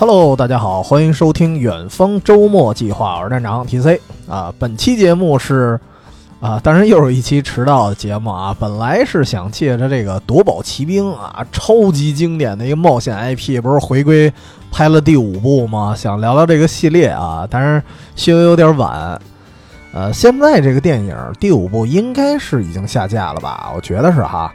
Hello，大家好，欢迎收听远方周末计划，我是站长 TC 啊。本期节目是啊，当然又是一期迟到的节目啊。本来是想借着这个夺宝奇兵啊，超级经典的一个冒险 IP，不是回归拍了第五部吗？想聊聊这个系列啊，但是稍微有点晚。呃，现在这个电影第五部应该是已经下架了吧？我觉得是哈。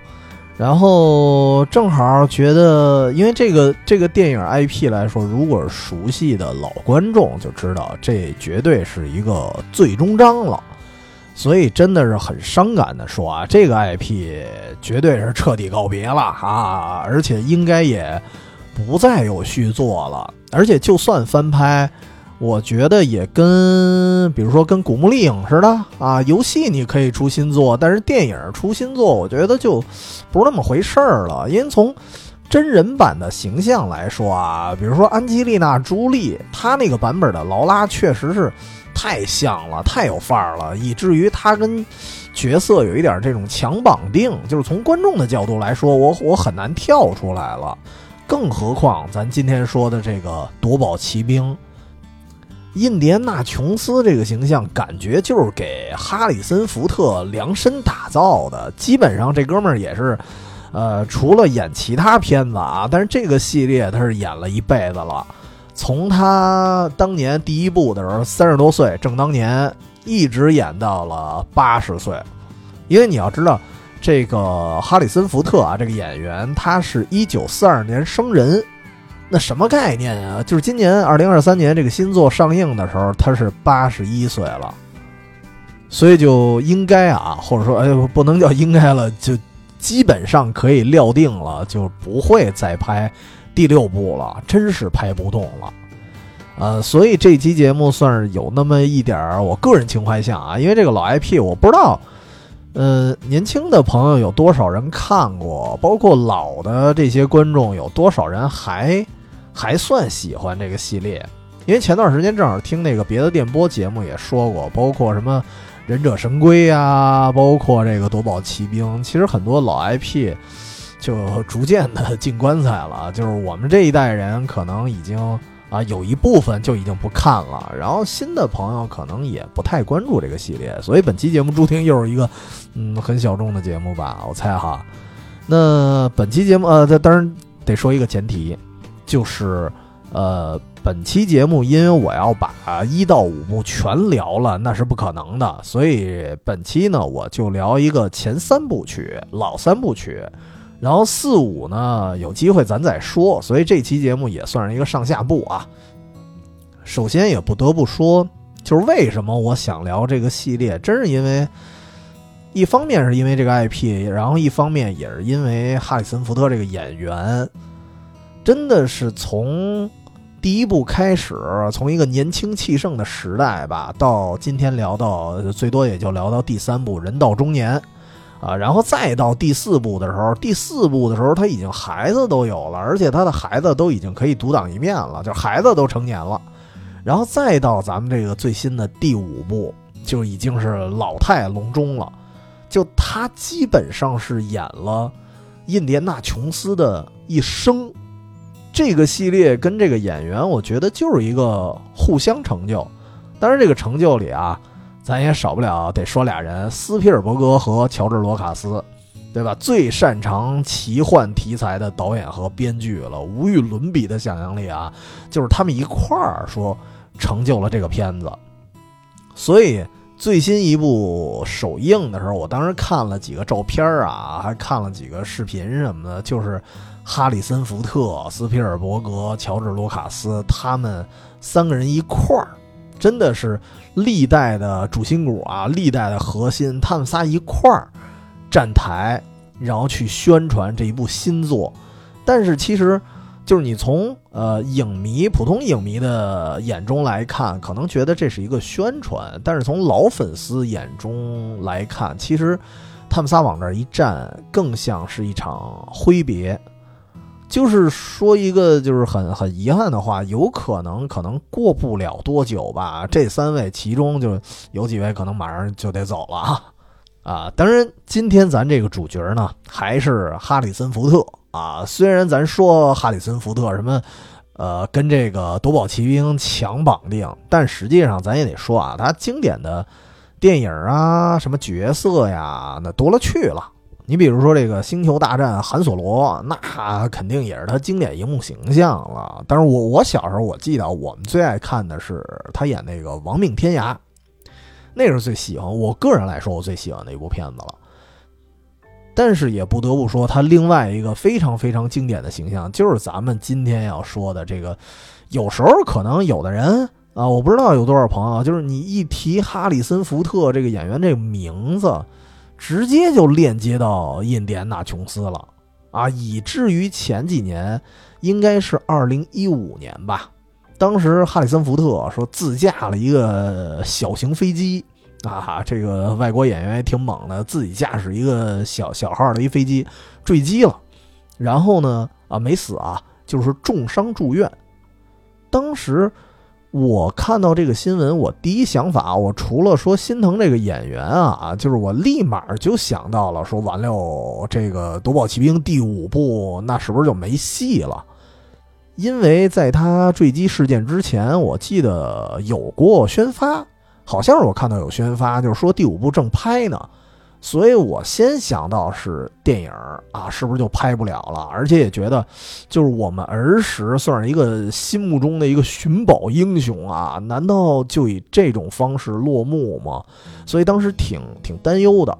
然后正好觉得，因为这个这个电影 IP 来说，如果熟悉的老观众就知道，这绝对是一个最终章了。所以真的是很伤感的说啊，这个 IP 绝对是彻底告别了啊，而且应该也不再有续作了。而且就算翻拍。我觉得也跟，比如说跟《古墓丽影》似的啊，游戏你可以出新作，但是电影出新作，我觉得就不是那么回事儿了。因为从真人版的形象来说啊，比如说安吉丽娜·朱莉，她那个版本的劳拉确实是太像了，太有范儿了，以至于她跟角色有一点这种强绑定，就是从观众的角度来说，我我很难跳出来了。更何况咱今天说的这个夺宝奇兵。印第安纳·琼斯这个形象，感觉就是给哈里森·福特量身打造的。基本上这哥们儿也是，呃，除了演其他片子啊，但是这个系列他是演了一辈子了。从他当年第一部的时候，三十多岁，正当年，一直演到了八十岁。因为你要知道，这个哈里森·福特啊，这个演员，他是一九四二年生人。那什么概念啊？就是今年二零二三年这个新作上映的时候，他是八十一岁了，所以就应该啊，或者说哎，不能叫应该了，就基本上可以料定了，就不会再拍第六部了，真是拍不动了。呃，所以这期节目算是有那么一点儿我个人情怀像啊，因为这个老 IP 我不知道，呃，年轻的朋友有多少人看过，包括老的这些观众有多少人还。还算喜欢这个系列，因为前段时间正好听那个别的电波节目也说过，包括什么忍者神龟呀，包括这个夺宝奇兵，其实很多老 IP 就逐渐的进棺材了。就是我们这一代人可能已经啊有一部分就已经不看了，然后新的朋友可能也不太关注这个系列，所以本期节目注定又是一个嗯很小众的节目吧，我猜哈。那本期节目呃，这当然得说一个前提。就是，呃，本期节目因为我要把一到五部全聊了，那是不可能的，所以本期呢，我就聊一个前三部曲，老三部曲，然后四五呢，有机会咱再说。所以这期节目也算是一个上下部啊。首先也不得不说，就是为什么我想聊这个系列，真是因为，一方面是因为这个 IP，然后一方面也是因为哈里森福特这个演员。真的是从第一部开始，从一个年轻气盛的时代吧，到今天聊到最多也就聊到第三部人到中年，啊，然后再到第四部的时候，第四部的时候他已经孩子都有了，而且他的孩子都已经可以独当一面了，就孩子都成年了，然后再到咱们这个最新的第五部，就已经是老态龙钟了，就他基本上是演了印第安纳琼斯的一生。这个系列跟这个演员，我觉得就是一个互相成就。当然，这个成就里啊，咱也少不了得说俩人：斯皮尔伯格和乔治罗卡斯，对吧？最擅长奇幻题材的导演和编剧了，无与伦比的想象力啊，就是他们一块儿说成就了这个片子。所以最新一部首映的时候，我当时看了几个照片啊，还看了几个视频什么的，就是。哈里森·福特、斯皮尔伯格、乔治·卢卡斯，他们三个人一块儿，真的是历代的主心骨啊，历代的核心。他们仨一块儿站台，然后去宣传这一部新作。但是其实，就是你从呃影迷、普通影迷的眼中来看，可能觉得这是一个宣传；但是从老粉丝眼中来看，其实他们仨往这儿一站，更像是一场挥别。就是说一个就是很很遗憾的话，有可能可能过不了多久吧，这三位其中就有几位可能马上就得走了啊啊！当然，今天咱这个主角呢还是哈里森福特啊。虽然咱说哈里森福特什么呃，跟这个《夺宝奇兵》强绑定。但实际上，咱也得说啊，他经典的电影啊，什么角色呀，那多了去了。你比如说这个《星球大战》，韩索罗，那肯定也是他经典荧幕形象了。但是我我小时候我记得，我们最爱看的是他演那个《亡命天涯》，那是最喜欢。我个人来说，我最喜欢的一部片子了。但是也不得不说，他另外一个非常非常经典的形象，就是咱们今天要说的这个。有时候可能有的人啊，我不知道有多少朋友，就是你一提哈里森福特这个演员这个名字。直接就链接到印第安纳琼斯了。啊，以至于前几年，应该是二零一五年吧，当时哈里森福特说自驾了一个小型飞机。啊，这个外国演员也挺猛的，自己驾驶一个小小号的一飞机坠机了，然后呢啊没死啊，就是重伤住院，当时。我看到这个新闻，我第一想法，我除了说心疼这个演员啊，就是我立马就想到了说，完了，这个《夺宝奇兵》第五部那是不是就没戏了？因为在他坠机事件之前，我记得有过宣发，好像是我看到有宣发，就是说第五部正拍呢。所以我先想到是电影啊，是不是就拍不了了？而且也觉得，就是我们儿时算是一个心目中的一个寻宝英雄啊，难道就以这种方式落幕吗？所以当时挺挺担忧的。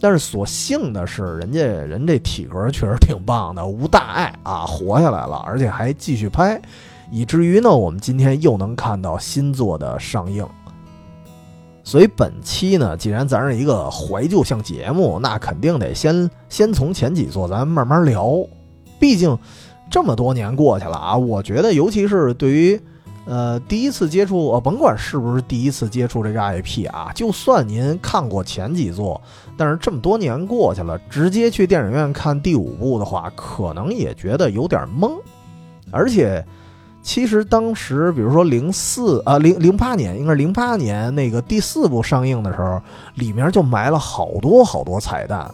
但是所幸的是，人家人这体格确实挺棒的，无大碍啊，活下来了，而且还继续拍，以至于呢，我们今天又能看到新作的上映。所以本期呢，既然咱是一个怀旧向节目，那肯定得先先从前几座咱慢慢聊。毕竟这么多年过去了啊，我觉得尤其是对于呃第一次接触，甭管是不是第一次接触这个 IP 啊，就算您看过前几座，但是这么多年过去了，直接去电影院看第五部的话，可能也觉得有点懵，而且。其实当时，比如说零四啊零零八年，应该是零八年那个第四部上映的时候，里面就埋了好多好多彩蛋。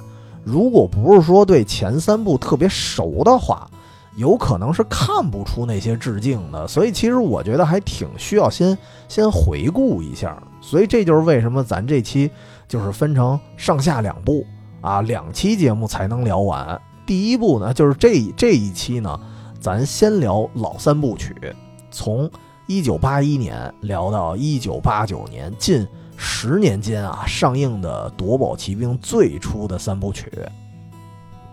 如果不是说对前三部特别熟的话，有可能是看不出那些致敬的。所以其实我觉得还挺需要先先回顾一下。所以这就是为什么咱这期就是分成上下两部啊，两期节目才能聊完。第一部呢，就是这这一期呢。咱先聊老三部曲，从一九八一年聊到一九八九年，近十年间啊上映的《夺宝奇兵》最初的三部曲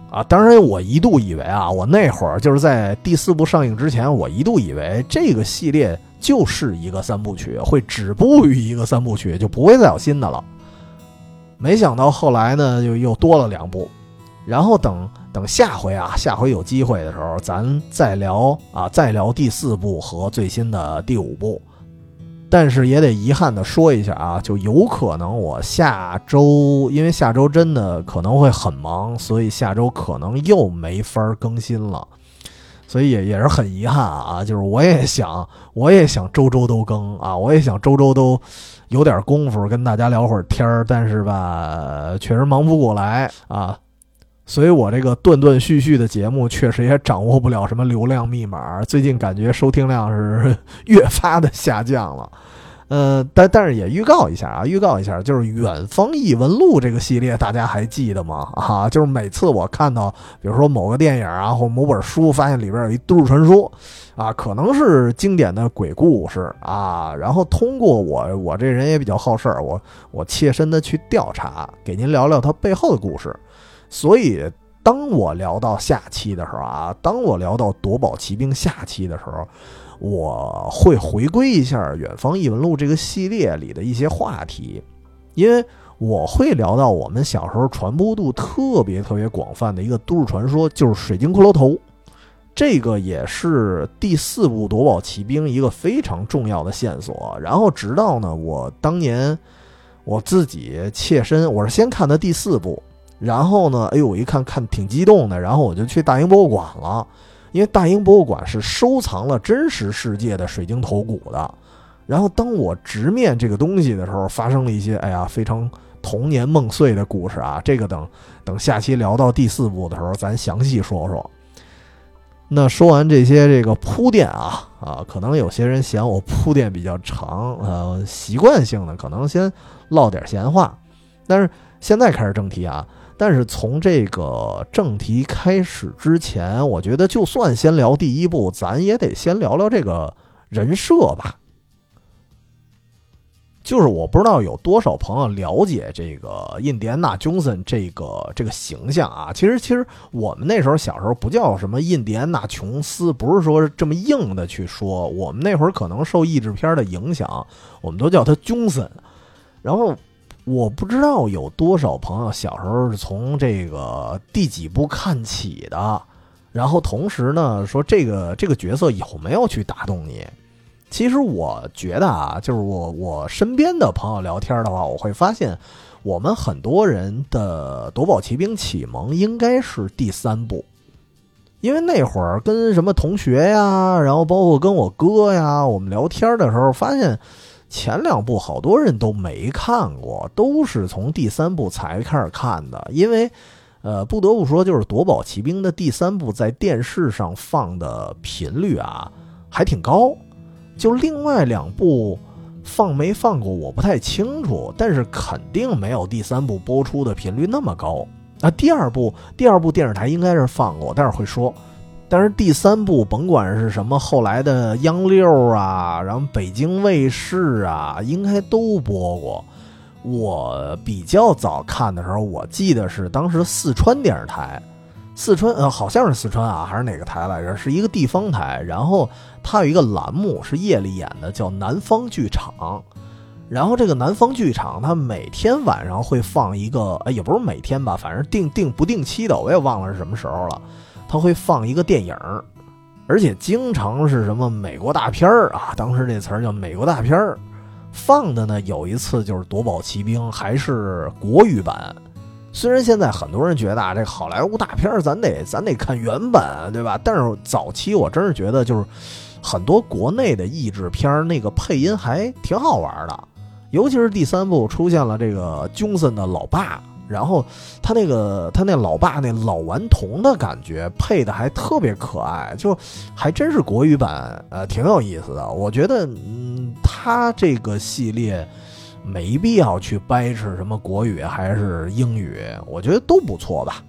啊，当然我一度以为啊，我那会儿就是在第四部上映之前，我一度以为这个系列就是一个三部曲，会止步于一个三部曲，就不会再有新的了。没想到后来呢，就又多了两部。然后等等下回啊，下回有机会的时候，咱再聊啊，再聊第四部和最新的第五部。但是也得遗憾的说一下啊，就有可能我下周，因为下周真的可能会很忙，所以下周可能又没法更新了。所以也也是很遗憾啊，就是我也想，我也想周周都更啊，我也想周周都有点功夫跟大家聊会儿天儿，但是吧，确实忙不过来啊。所以，我这个断断续续的节目确实也掌握不了什么流量密码。最近感觉收听量是 越发的下降了。呃，但但是也预告一下啊，预告一下，就是《远方异闻录》这个系列，大家还记得吗？啊，就是每次我看到，比如说某个电影啊，或某本书，发现里边有一都市传说，啊，可能是经典的鬼故事啊，然后通过我，我这人也比较好事儿，我我切身的去调查，给您聊聊它背后的故事。所以，当我聊到下期的时候啊，当我聊到《夺宝奇兵》下期的时候，我会回归一下《远方异闻录》这个系列里的一些话题，因为我会聊到我们小时候传播度特别特别广泛的一个都市传说，就是水晶骷髅头。这个也是第四部《夺宝奇兵》一个非常重要的线索。然后，直到呢，我当年我自己切身，我是先看的第四部。然后呢？哎呦，我一看看挺激动的，然后我就去大英博物馆了，因为大英博物馆是收藏了真实世界的水晶头骨的。然后当我直面这个东西的时候，发生了一些哎呀非常童年梦碎的故事啊。这个等等下期聊到第四部的时候，咱详细说说。那说完这些这个铺垫啊啊，可能有些人嫌我铺垫比较长，呃，习惯性的可能先唠点闲话。但是现在开始正题啊，但是从这个正题开始之前，我觉得就算先聊第一部，咱也得先聊聊这个人设吧。就是我不知道有多少朋友了解这个印第安纳·琼森这个这个形象啊。其实，其实我们那时候小时候不叫什么印第安纳·琼斯，不是说这么硬的去说。我们那会儿可能受译制片的影响，我们都叫他琼森。然后我不知道有多少朋友小时候是从这个第几部看起的。然后同时呢，说这个这个角色有没有去打动你？其实我觉得啊，就是我我身边的朋友聊天的话，我会发现，我们很多人的夺宝奇兵启蒙应该是第三部，因为那会儿跟什么同学呀，然后包括跟我哥呀，我们聊天的时候，发现前两部好多人都没看过，都是从第三部才开始看的。因为，呃，不得不说，就是夺宝奇兵的第三部在电视上放的频率啊，还挺高。就另外两部放没放过我不太清楚，但是肯定没有第三部播出的频率那么高。啊，第二部第二部电视台应该是放过，待会儿会说。但是第三部甭管是什么后来的央六啊，然后北京卫视啊，应该都播过。我比较早看的时候，我记得是当时四川电视台。四川呃，好像是四川啊，还是哪个台来着？是一个地方台。然后它有一个栏目是夜里演的，叫《南方剧场》。然后这个南方剧场，它每天晚上会放一个，哎，也不是每天吧，反正定定不定期的，我也忘了是什么时候了。他会放一个电影，而且经常是什么美国大片儿啊，当时这词儿叫美国大片儿。放的呢，有一次就是《夺宝奇兵》，还是国语版。虽然现在很多人觉得啊，这好莱坞大片儿咱得咱得看原版，对吧？但是早期我真是觉得，就是很多国内的译制片儿那个配音还挺好玩的，尤其是第三部出现了这个 Johnson 的老爸，然后他那个他那老爸那老顽童的感觉配的还特别可爱，就还真是国语版，呃，挺有意思的。我觉得，嗯，他这个系列。没必要去掰扯什么国语还是英语，我觉得都不错吧。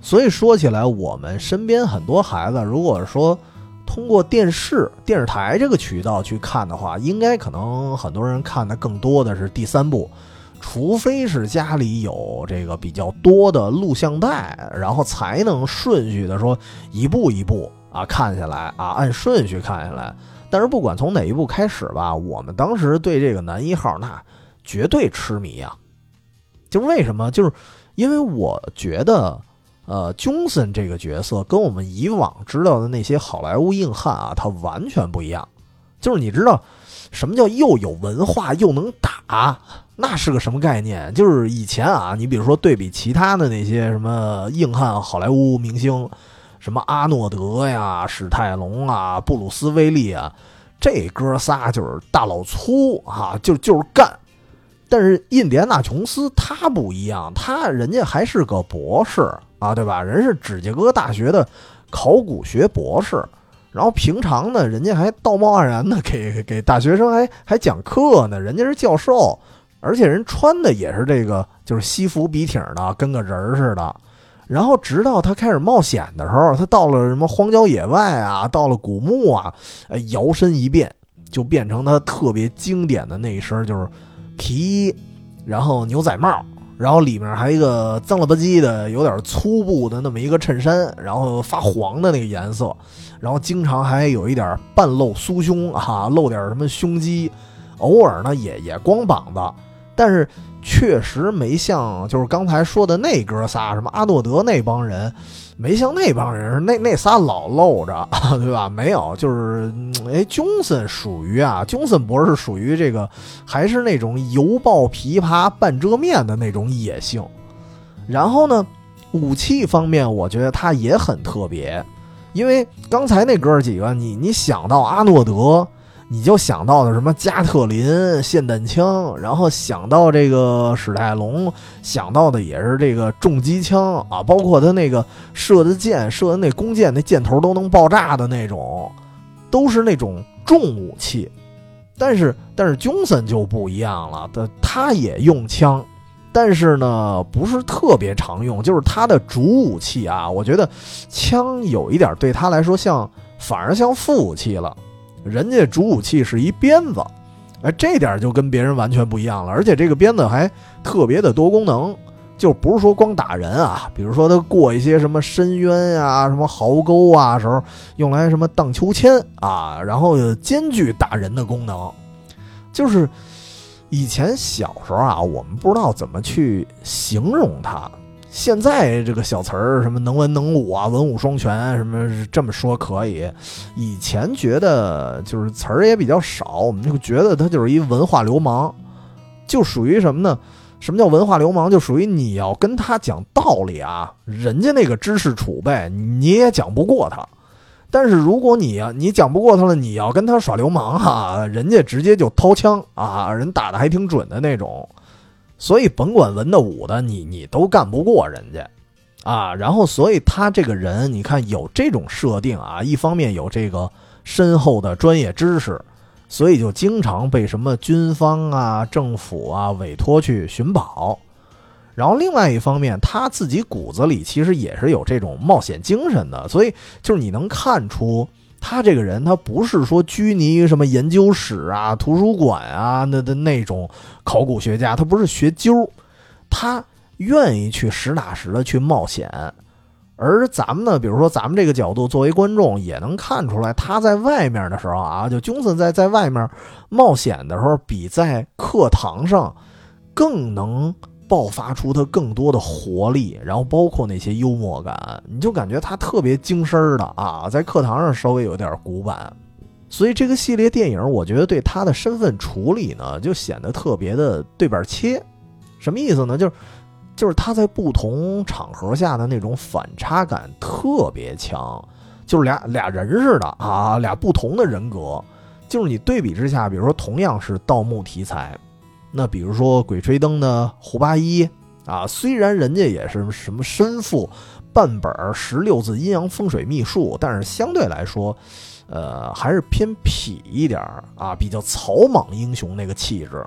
所以说起来，我们身边很多孩子，如果说通过电视、电视台这个渠道去看的话，应该可能很多人看的更多的是第三部，除非是家里有这个比较多的录像带，然后才能顺序的说一步一步啊看下来啊，按顺序看下来。但是不管从哪一部开始吧，我们当时对这个男一号那绝对痴迷啊！就为什么？就是因为我觉得，呃，Johnson 这个角色跟我们以往知道的那些好莱坞硬汉啊，他完全不一样。就是你知道什么叫又有文化又能打？那是个什么概念？就是以前啊，你比如说对比其他的那些什么硬汉好莱坞明星。什么阿诺德呀、史泰龙啊、布鲁斯威利啊，这哥仨就是大老粗啊，就就是干。但是印第安纳琼斯他不一样，他人家还是个博士啊，对吧？人是芝加哥大学的考古学博士，然后平常呢，人家还道貌岸然的给给大学生还还讲课呢，人家是教授，而且人穿的也是这个就是西服笔挺的，跟个人似的。然后直到他开始冒险的时候，他到了什么荒郊野外啊，到了古墓啊，呃，摇身一变就变成他特别经典的那一身，就是皮衣，然后牛仔帽，然后里面还一个脏了吧唧的、有点粗布的那么一个衬衫，然后发黄的那个颜色，然后经常还有一点半露酥胸啊，露点什么胸肌，偶尔呢也也光膀子，但是。确实没像就是刚才说的那哥仨，什么阿诺德那帮人，没像那帮人，那那仨老露着，对吧？没有，就是哎，琼森属于啊，琼森博士属于这个，还是那种犹抱琵琶半遮面的那种野性。然后呢，武器方面，我觉得他也很特别，因为刚才那哥几个，你你想到阿诺德，你就想到的什么加特林霰弹枪，然后想到这个史泰龙，想到的也是这个重机枪啊，包括他那个射的箭，射的那弓箭，那箭头都能爆炸的那种，都是那种重武器。但是，但是，j 森就不一样了，他他也用枪，但是呢，不是特别常用，就是他的主武器啊。我觉得枪有一点对他来说像，反而像副武器了。人家主武器是一鞭子，哎，这点就跟别人完全不一样了。而且这个鞭子还特别的多功能，就不是说光打人啊。比如说他过一些什么深渊呀、什么壕沟啊时候，用来什么荡秋千啊，然后兼具打人的功能。就是以前小时候啊，我们不知道怎么去形容它。现在这个小词儿，什么能文能武啊，文武双全，什么这么说可以。以前觉得就是词儿也比较少，我们就觉得他就是一文化流氓，就属于什么呢？什么叫文化流氓？就属于你要跟他讲道理啊，人家那个知识储备你也讲不过他。但是如果你呀，你讲不过他了，你要跟他耍流氓哈，人家直接就掏枪啊，人打的还挺准的那种。所以甭管文的武的，你你都干不过人家，啊，然后所以他这个人，你看有这种设定啊，一方面有这个深厚的专业知识，所以就经常被什么军方啊、政府啊委托去寻宝，然后另外一方面他自己骨子里其实也是有这种冒险精神的，所以就是你能看出。他这个人，他不是说拘泥于什么研究室啊、图书馆啊那的那种考古学家，他不是学究，他愿意去实打实的去冒险。而咱们呢，比如说咱们这个角度作为观众，也能看出来，他在外面的时候啊，就君森在在外面冒险的时候，比在课堂上更能。爆发出他更多的活力，然后包括那些幽默感，你就感觉他特别精神的啊，在课堂上稍微有点古板，所以这个系列电影，我觉得对他的身份处理呢，就显得特别的对半切。什么意思呢？就是就是他在不同场合下的那种反差感特别强，就是俩俩人似的啊，俩不同的人格，就是你对比之下，比如说同样是盗墓题材。那比如说《鬼吹灯》的胡八一啊，虽然人家也是什么身负半本十六字阴阳风水秘术，但是相对来说，呃，还是偏痞一点啊，比较草莽英雄那个气质。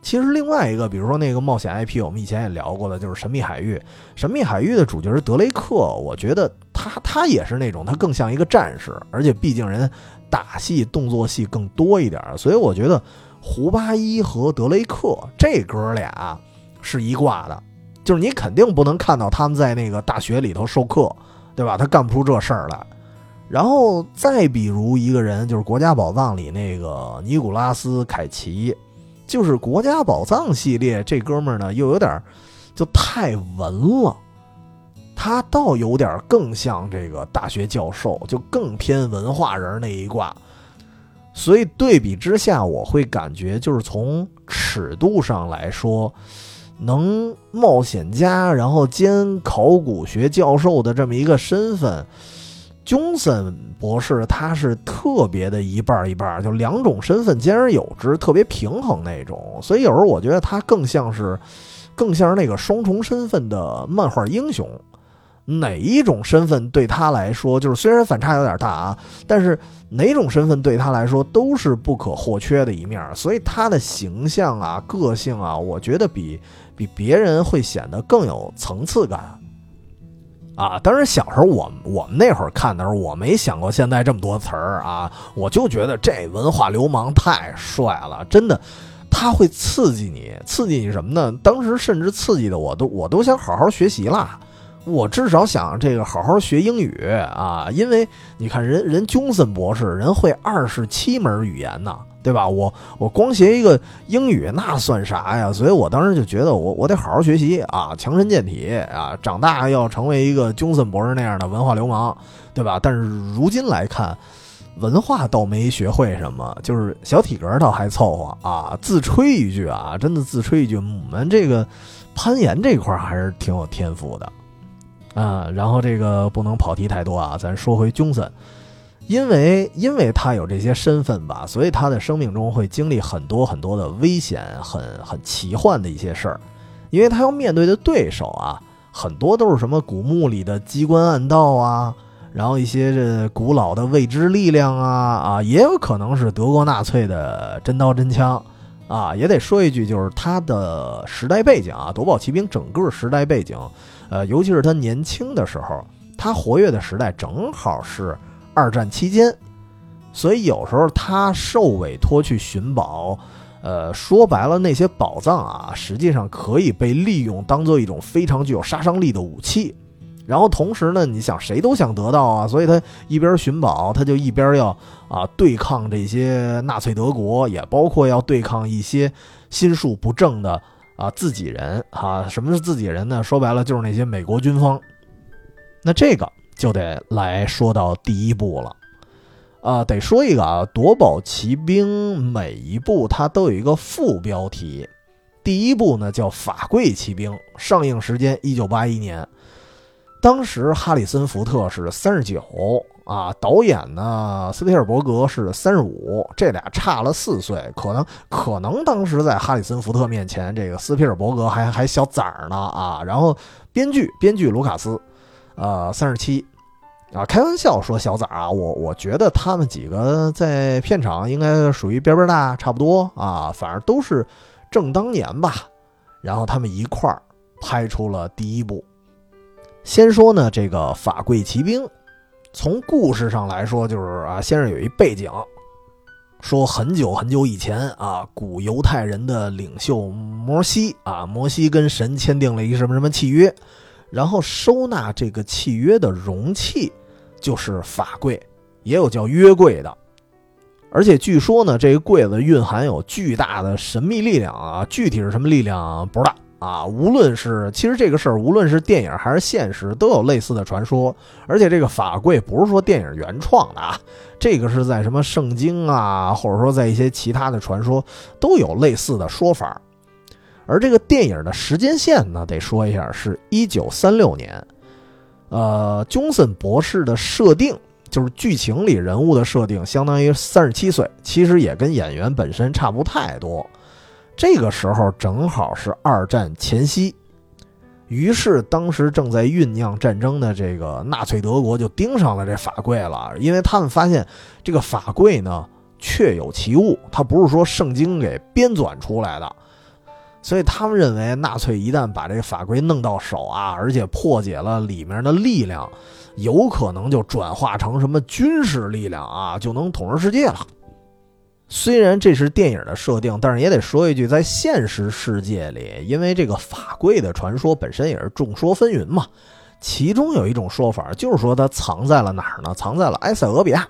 其实另外一个，比如说那个冒险 IP，我们以前也聊过的，就是《神秘海域》。《神秘海域》的主角是德雷克，我觉得他他也是那种，他更像一个战士，而且毕竟人打戏动作戏更多一点，所以我觉得。胡八一和德雷克这哥俩是一挂的，就是你肯定不能看到他们在那个大学里头授课，对吧？他干不出这事儿来。然后再比如一个人，就是《国家宝藏》里那个尼古拉斯凯奇，就是《国家宝藏》系列这哥们儿呢，又有点就太文了，他倒有点更像这个大学教授，就更偏文化人那一挂。所以对比之下，我会感觉就是从尺度上来说，能冒险家然后兼考古学教授的这么一个身份，琼森博士他是特别的一半一半，就两种身份兼而有之，特别平衡那种。所以有时候我觉得他更像是，更像是那个双重身份的漫画英雄。哪一种身份对他来说，就是虽然反差有点大啊，但是哪种身份对他来说都是不可或缺的一面，所以他的形象啊、个性啊，我觉得比比别人会显得更有层次感啊。当然，小时候我我们那会儿看的时候，我没想过现在这么多词儿啊，我就觉得这文化流氓太帅了，真的，他会刺激你，刺激你什么呢？当时甚至刺激的我都我都想好好学习了。我至少想这个好好学英语啊，因为你看人人琼森博士人会二十七门语言呢，对吧？我我光学一个英语那算啥呀？所以我当时就觉得我我得好好学习啊，强身健体啊，长大要成为一个琼森博士那样的文化流氓，对吧？但是如今来看，文化倒没学会什么，就是小体格倒还凑合啊。自吹一句啊，真的自吹一句，我们这个攀岩这块还是挺有天赋的。啊，然后这个不能跑题太多啊，咱说回 Johnson，因为因为他有这些身份吧，所以他的生命中会经历很多很多的危险，很很奇幻的一些事儿。因为他要面对的对手啊，很多都是什么古墓里的机关暗道啊，然后一些这古老的未知力量啊啊，也有可能是德国纳粹的真刀真枪啊。也得说一句，就是他的时代背景啊，夺宝奇兵整个时代背景，呃，尤其是他年轻的时候，他活跃的时代正好是二战期间，所以有时候他受委托去寻宝。呃，说白了，那些宝藏啊，实际上可以被利用当做一种非常具有杀伤力的武器。然后同时呢，你想谁都想得到啊，所以他一边寻宝，他就一边要啊对抗这些纳粹德国，也包括要对抗一些心术不正的啊自己人啊。什么是自己人呢？说白了就是那些美国军方。那这个就得来说到第一步了。啊，得说一个啊，夺宝奇兵每一部它都有一个副标题，第一部呢叫法贵骑兵，上映时间一九八一年，当时哈里森福特是三十九啊，导演呢斯皮尔伯格是三十五，这俩差了四岁，可能可能当时在哈里森福特面前，这个斯皮尔伯格还还小崽儿呢啊，然后编剧编剧卢卡斯，呃三十七。啊，开玩笑说小崽儿啊，我我觉得他们几个在片场应该属于边边大，差不多啊，反正都是正当年吧。然后他们一块儿拍出了第一部。先说呢，这个法贵骑兵，从故事上来说，就是啊，先是有一背景，说很久很久以前啊，古犹太人的领袖摩西啊，摩西跟神签订了一个什么什么契约，然后收纳这个契约的容器。就是法柜，也有叫约柜的，而且据说呢，这个柜子蕴含有巨大的神秘力量啊，具体是什么力量不知道啊。无论是其实这个事儿，无论是电影还是现实，都有类似的传说。而且这个法柜不是说电影原创的啊，这个是在什么圣经啊，或者说在一些其他的传说都有类似的说法。而这个电影的时间线呢，得说一下，是一九三六年。呃，琼森博士的设定就是剧情里人物的设定，相当于三十七岁，其实也跟演员本身差不太多。这个时候正好是二战前夕，于是当时正在酝酿战争的这个纳粹德国就盯上了这法柜了，因为他们发现这个法柜呢确有其物，它不是说圣经给编纂出来的。所以他们认为，纳粹一旦把这个法规弄到手啊，而且破解了里面的力量，有可能就转化成什么军事力量啊，就能统治世界了。虽然这是电影的设定，但是也得说一句，在现实世界里，因为这个法柜的传说本身也是众说纷纭嘛。其中有一种说法就是说它藏在了哪儿呢？藏在了埃塞俄比亚，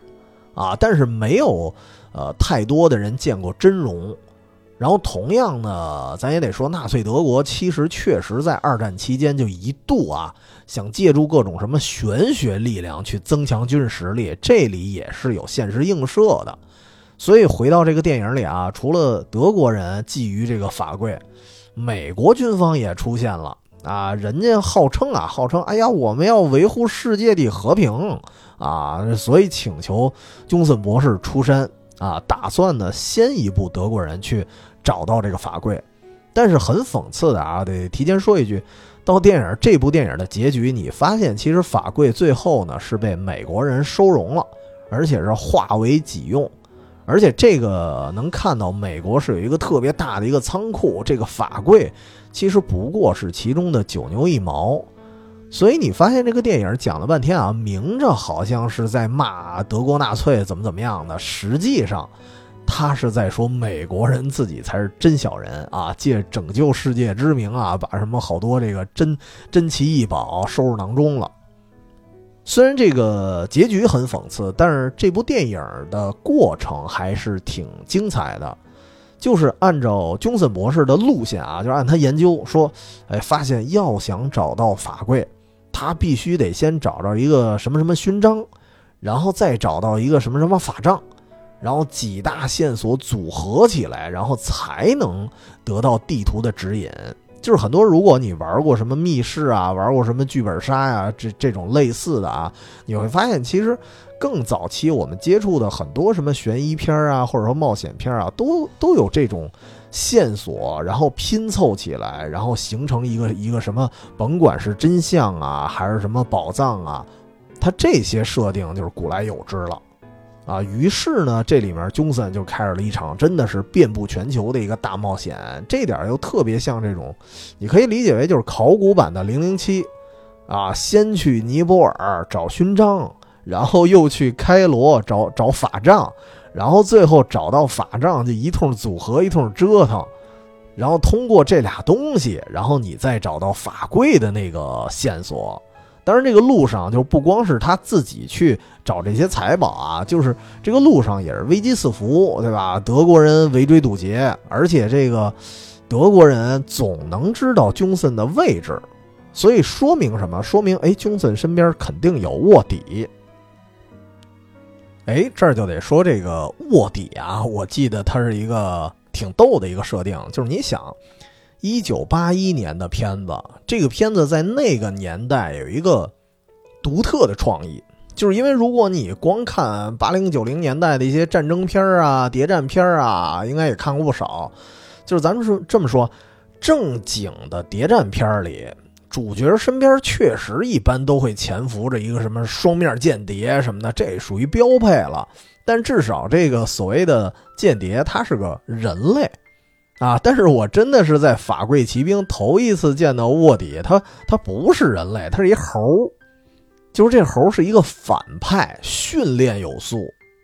啊，但是没有呃太多的人见过真容。然后同样呢，咱也得说，纳粹德国其实确实在二战期间就一度啊，想借助各种什么玄学力量去增强军事实力，这里也是有现实映射的。所以回到这个电影里啊，除了德国人觊觎这个法柜，美国军方也出现了。啊，人家号称啊，号称哎呀，我们要维护世界的和平。啊，所以请求琼森博士出山啊，打算呢先一步德国人去。找到这个法柜，但是很讽刺的啊，得提前说一句，到电影这部电影的结局，你发现其实法柜最后呢是被美国人收容了，而且是化为己用，而且这个能看到美国是有一个特别大的一个仓库，这个法柜其实不过是其中的九牛一毛，所以你发现这个电影讲了半天啊，明着好像是在骂德国纳粹怎么怎么样的，实际上。他是在说美国人自己才是真小人啊！借拯救世界之名啊，把什么好多这个珍珍奇异宝收入囊中了。虽然这个结局很讽刺，但是这部电影的过程还是挺精彩的。就是按照琼森博士的路线啊，就是按他研究说，哎，发现要想找到法柜，他必须得先找着一个什么什么勋章，然后再找到一个什么什么法杖。然后几大线索组合起来，然后才能得到地图的指引。就是很多，如果你玩过什么密室啊，玩过什么剧本杀呀，这这种类似的啊，你会发现，其实更早期我们接触的很多什么悬疑片啊，或者说冒险片啊，都都有这种线索，然后拼凑起来，然后形成一个一个什么，甭管是真相啊，还是什么宝藏啊，它这些设定就是古来有之了。啊，于是呢，这里面琼森就开始了一场真的是遍布全球的一个大冒险。这点又特别像这种，你可以理解为就是考古版的零零七，啊，先去尼泊尔找勋章，然后又去开罗找找法杖，然后最后找到法杖就一通组合，一通折腾，然后通过这俩东西，然后你再找到法柜的那个线索。当然，这个路上就不光是他自己去找这些财宝啊，就是这个路上也是危机四伏，对吧？德国人围追堵截，而且这个德国人总能知道琼森的位置，所以说明什么？说明哎，琼森身边肯定有卧底。哎，这儿就得说这个卧底啊，我记得它是一个挺逗的一个设定，就是你想。一九八一年的片子，这个片子在那个年代有一个独特的创意，就是因为如果你光看八零九零年代的一些战争片啊、谍战片啊，应该也看过不少。就是咱们说这么说，正经的谍战片里，主角身边确实一般都会潜伏着一个什么双面间谍什么的，这属于标配了。但至少这个所谓的间谍，他是个人类。啊！但是我真的是在法贵骑兵头一次见到卧底，他他不是人类，他是一猴就是这猴是一个反派，训练有素。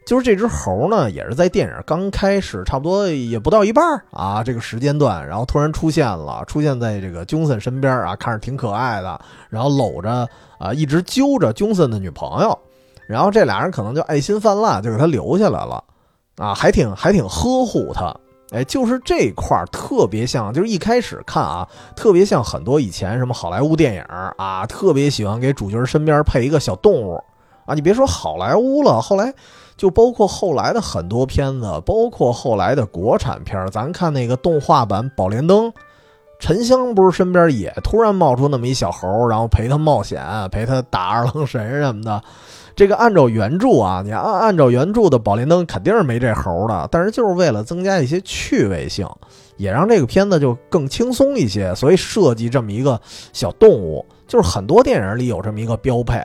就是这只猴呢，也是在电影刚开始，差不多也不到一半啊，这个时间段，然后突然出现了，出现在这个琼森身边啊，看着挺可爱的，然后搂着啊，一直揪着琼森的女朋友，然后这俩人可能就爱心泛滥，就给他留下来了啊，还挺还挺呵护他。哎，就是这块儿特别像，就是一开始看啊，特别像很多以前什么好莱坞电影啊，特别喜欢给主角身边配一个小动物啊。你别说好莱坞了，后来就包括后来的很多片子，包括后来的国产片儿咱看那个动画版《宝莲灯》，沉香不是身边也突然冒出那么一小猴，然后陪他冒险，陪他打二郎神什么的。这个按照原著啊，你按按照原著的宝莲灯肯定是没这猴的，但是就是为了增加一些趣味性，也让这个片子就更轻松一些，所以设计这么一个小动物，就是很多电影里有这么一个标配。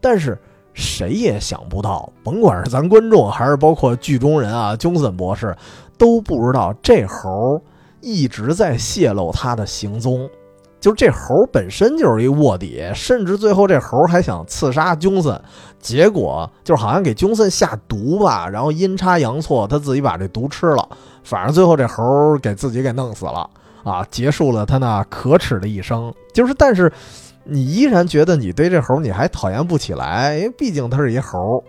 但是谁也想不到，甭管是咱观众还是包括剧中人啊，琼森博士都不知道这猴一直在泄露他的行踪。就这猴本身就是一卧底，甚至最后这猴还想刺杀琼森，结果就好像给琼森下毒吧，然后阴差阳错他自己把这毒吃了，反正最后这猴给自己给弄死了啊，结束了他那可耻的一生。就是，但是你依然觉得你对这猴你还讨厌不起来，因为毕竟他是一猴。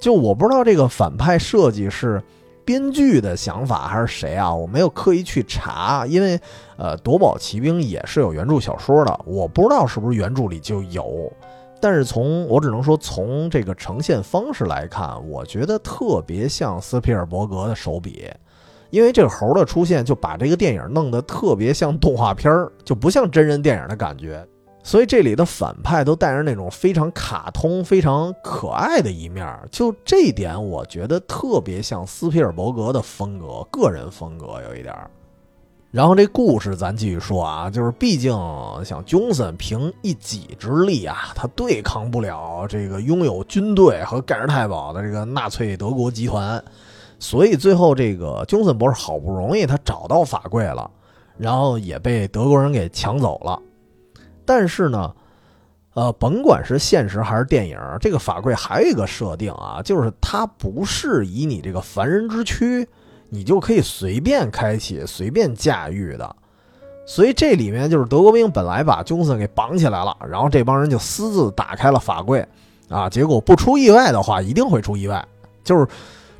就我不知道这个反派设计是。编剧的想法还是谁啊？我没有刻意去查，因为，呃，夺宝奇兵也是有原著小说的，我不知道是不是原著里就有。但是从我只能说从这个呈现方式来看，我觉得特别像斯皮尔伯格的手笔，因为这个猴的出现就把这个电影弄得特别像动画片儿，就不像真人电影的感觉。所以这里的反派都带着那种非常卡通、非常可爱的一面，就这一点，我觉得特别像斯皮尔伯格的风格，个人风格有一点。然后这故事咱继续说啊，就是毕竟像琼森凭一己之力啊，他对抗不了这个拥有军队和盖世太保的这个纳粹德国集团，所以最后这个琼森博士好不容易他找到法柜了，然后也被德国人给抢走了。但是呢，呃，甭管是现实还是电影，这个法柜还有一个设定啊，就是它不是以你这个凡人之躯，你就可以随便开启、随便驾驭的。所以这里面就是德国兵本来把琼森给绑起来了，然后这帮人就私自打开了法柜，啊，结果不出意外的话，一定会出意外，就是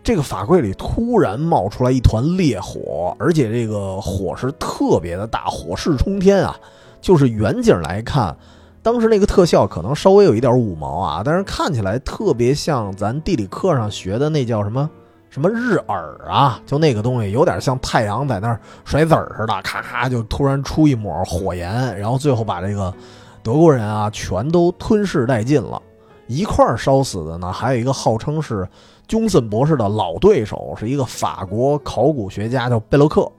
这个法柜里突然冒出来一团烈火，而且这个火是特别的大，火势冲天啊。就是远景来看，当时那个特效可能稍微有一点五毛啊，但是看起来特别像咱地理课上学的那叫什么什么日耳啊，就那个东西有点像太阳在那儿甩籽儿似的，咔咔就突然出一抹火焰，然后最后把这个德国人啊全都吞噬殆尽了。一块儿烧死的呢，还有一个号称是琼森博士的老对手，是一个法国考古学家叫贝洛克。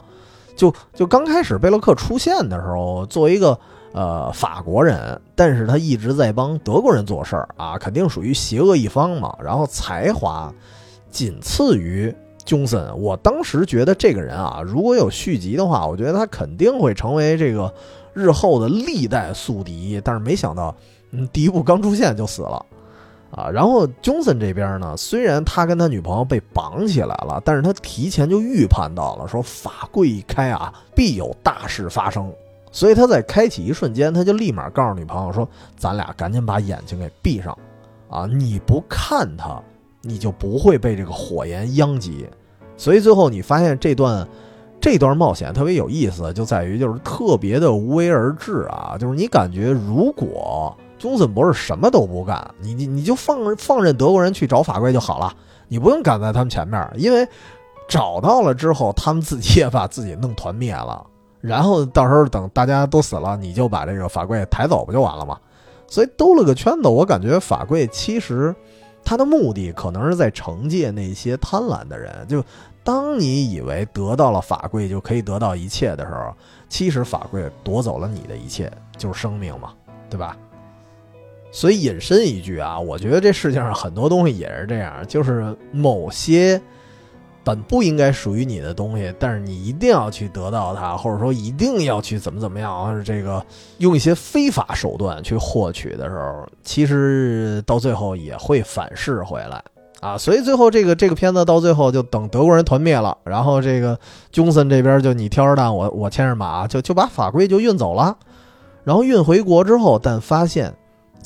就就刚开始贝洛克出现的时候，作为一个呃法国人，但是他一直在帮德国人做事儿啊，肯定属于邪恶一方嘛。然后才华。仅次于琼森，我当时觉得这个人啊，如果有续集的话，我觉得他肯定会成为这个日后的历代宿敌。但是没想到，嗯，第一部刚出现就死了，啊。然后琼森这边呢，虽然他跟他女朋友被绑起来了，但是他提前就预判到了，说法柜一开啊，必有大事发生。所以他在开启一瞬间，他就立马告诉女朋友说：“咱俩赶紧把眼睛给闭上，啊，你不看他。”你就不会被这个火焰殃及，所以最后你发现这段这段冒险特别有意思，就在于就是特别的无为而治啊，就是你感觉如果宗森博士什么都不干，你你你就放放任德国人去找法柜就好了，你不用赶在他们前面，因为找到了之后，他们自己也把自己弄团灭了，然后到时候等大家都死了，你就把这个法柜抬走不就完了吗？所以兜了个圈子，我感觉法柜其实。他的目的可能是在惩戒那些贪婪的人。就当你以为得到了法柜就可以得到一切的时候，其实法柜夺走了你的一切，就是生命嘛，对吧？所以引申一句啊，我觉得这世界上很多东西也是这样，就是某些。本不应该属于你的东西，但是你一定要去得到它，或者说一定要去怎么怎么样，这个用一些非法手段去获取的时候，其实到最后也会反噬回来啊。所以最后这个这个片子到最后就等德国人团灭了，然后这个琼森这边就你挑着担，我我牵着马，就就把法规就运走了，然后运回国之后，但发现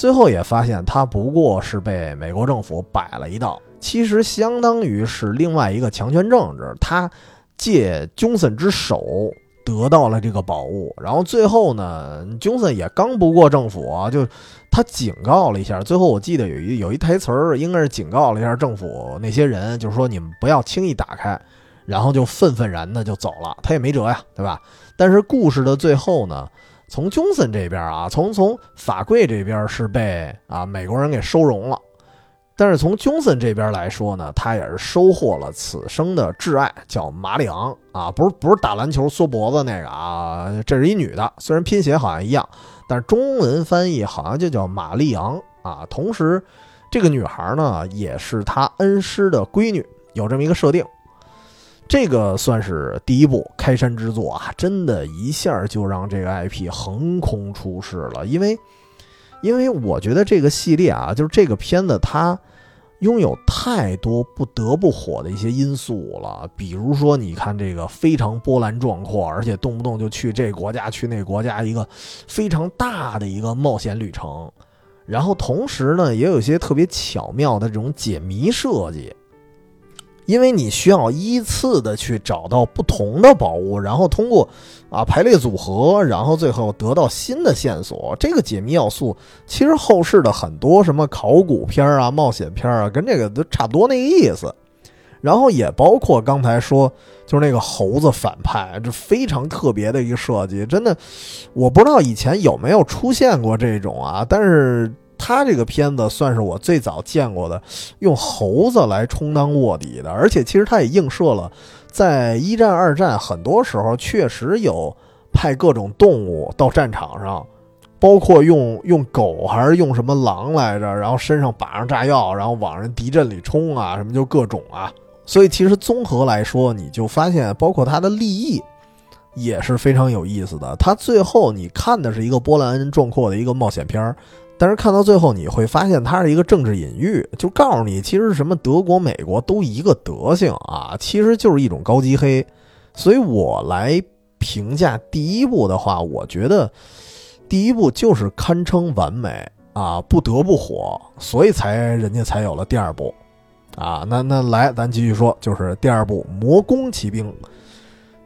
最后也发现他不过是被美国政府摆了一道。其实相当于是另外一个强权政治，他借琼森之手得到了这个宝物，然后最后呢，琼森也刚不过政府，就他警告了一下。最后我记得有一有一台词儿，应该是警告了一下政府那些人，就是说你们不要轻易打开，然后就愤愤然的就走了。他也没辙呀，对吧？但是故事的最后呢，从 Johnson 这边啊，从从法贵这边是被啊美国人给收容了。但是从 Johnson 这边来说呢，他也是收获了此生的挚爱，叫马里昂啊，不是不是打篮球缩脖子那个啊，这是一女的，虽然拼写好像一样，但是中文翻译好像就叫玛丽昂啊。同时，这个女孩呢也是他恩师的闺女，有这么一个设定。这个算是第一部开山之作啊，真的一下就让这个 IP 横空出世了，因为因为我觉得这个系列啊，就是这个片子它。拥有太多不得不火的一些因素了，比如说，你看这个非常波澜壮阔，而且动不动就去这国家去那国家，一个非常大的一个冒险旅程。然后同时呢，也有一些特别巧妙的这种解谜设计。因为你需要依次的去找到不同的宝物，然后通过啊排列组合，然后最后得到新的线索。这个解密要素其实后世的很多什么考古片啊、冒险片啊，跟这个都差不多那个意思。然后也包括刚才说，就是那个猴子反派，这非常特别的一个设计。真的，我不知道以前有没有出现过这种啊，但是。他这个片子算是我最早见过的用猴子来充当卧底的，而且其实他也映射了，在一战、二战很多时候确实有派各种动物到战场上，包括用用狗还是用什么狼来着，然后身上绑上炸药，然后往人敌阵里冲啊，什么就各种啊。所以其实综合来说，你就发现，包括他的立意也是非常有意思的。他最后你看的是一个波澜壮阔的一个冒险片儿。但是看到最后，你会发现它是一个政治隐喻，就告诉你，其实什么德国、美国都一个德性啊，其实就是一种高级黑。所以我来评价第一部的话，我觉得第一部就是堪称完美啊，不得不火，所以才人家才有了第二部啊。那那来，咱继续说，就是第二部《魔宫骑兵》。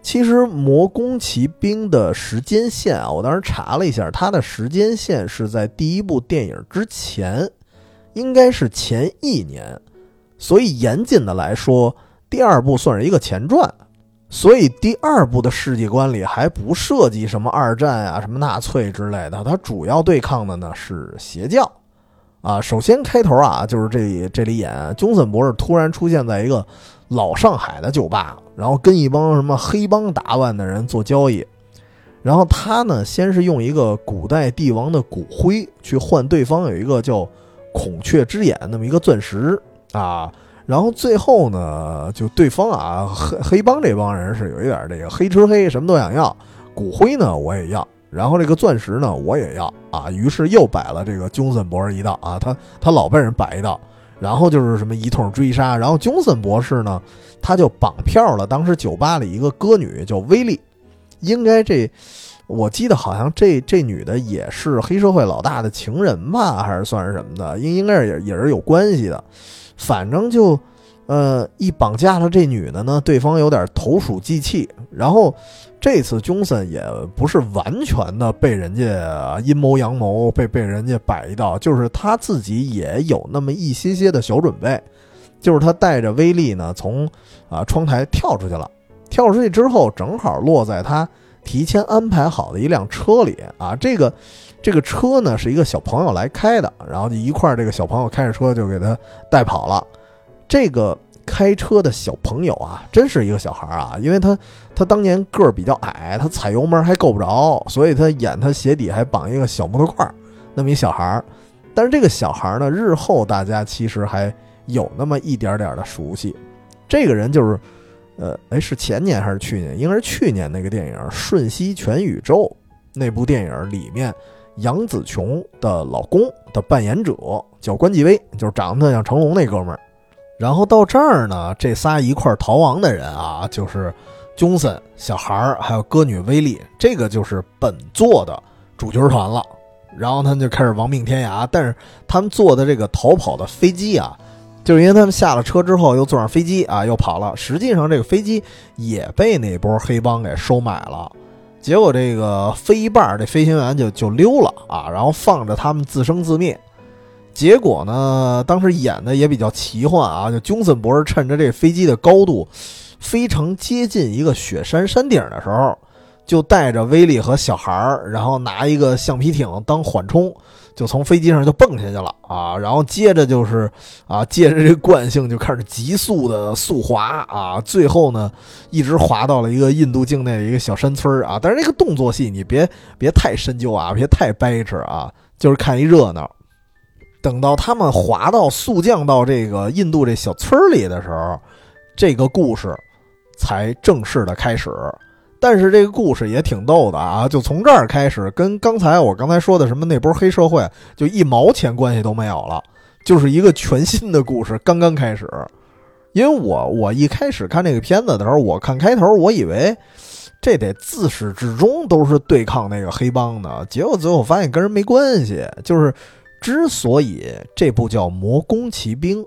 其实《魔宫骑兵》的时间线啊，我当时查了一下，它的时间线是在第一部电影之前，应该是前一年。所以严谨的来说，第二部算是一个前传，所以第二部的世界观里还不涉及什么二战啊、什么纳粹之类的，它主要对抗的呢是邪教。啊，首先开头啊，就是这里这里演，宗森博士突然出现在一个老上海的酒吧，然后跟一帮什么黑帮打扮的人做交易，然后他呢，先是用一个古代帝王的骨灰去换对方有一个叫孔雀之眼那么一个钻石啊，然后最后呢，就对方啊黑黑帮这帮人是有一点这个黑吃黑，什么都想要，骨灰呢我也要。然后这个钻石呢，我也要啊，于是又摆了这个琼森博士一道啊，他他老被人摆一道，然后就是什么一通追杀，然后琼森博士呢，他就绑票了当时酒吧里一个歌女叫威利，应该这我记得好像这这女的也是黑社会老大的情人吧，还是算是什么的，应应该是也也是有关系的，反正就。呃，一绑架了这女的呢，对方有点投鼠忌器。然后这次宗森也不是完全的被人家阴谋阳谋，被被人家摆一道，就是他自己也有那么一些些的小准备。就是他带着威力呢，从啊窗台跳出去了。跳出去之后，正好落在他提前安排好的一辆车里啊。这个这个车呢，是一个小朋友来开的，然后就一块儿，这个小朋友开着车就给他带跑了。这个开车的小朋友啊，真是一个小孩啊，因为他他当年个儿比较矮，他踩油门还够不着，所以他演他鞋底还绑一个小木头块儿，那么一小孩儿。但是这个小孩儿呢，日后大家其实还有那么一点点的熟悉。这个人就是，呃，哎，是前年还是去年？应该是去年那个电影《瞬息全宇宙》那部电影里面，杨紫琼的老公的扮演者叫关继威，就是长得像成龙那哥们儿。然后到这儿呢，这仨一块逃亡的人啊，就是琼森、小孩儿还有歌女威利，这个就是本作的主角团了。然后他们就开始亡命天涯，但是他们坐的这个逃跑的飞机啊，就是因为他们下了车之后又坐上飞机啊，又跑了。实际上这个飞机也被那波黑帮给收买了。结果这个飞一半，这飞行员就就溜了啊，然后放着他们自生自灭。结果呢？当时演的也比较奇幻啊，就琼森博士趁着这飞机的高度非常接近一个雪山山顶的时候，就带着威利和小孩儿，然后拿一个橡皮艇当缓冲，就从飞机上就蹦下去了啊！然后接着就是啊，借着这惯性就开始急速的速滑啊！最后呢，一直滑到了一个印度境内的一个小山村啊！但是这个动作戏你别别太深究啊，别太掰扯啊，就是看一热闹。等到他们滑到速降到这个印度这小村儿里的时候，这个故事才正式的开始。但是这个故事也挺逗的啊，就从这儿开始，跟刚才我刚才说的什么那波黑社会就一毛钱关系都没有了，就是一个全新的故事刚刚开始。因为我我一开始看这个片子的时候，我看开头，我以为这得自始至终都是对抗那个黑帮的，结果最后发现跟人没关系，就是。之所以这部叫《魔宫奇兵》，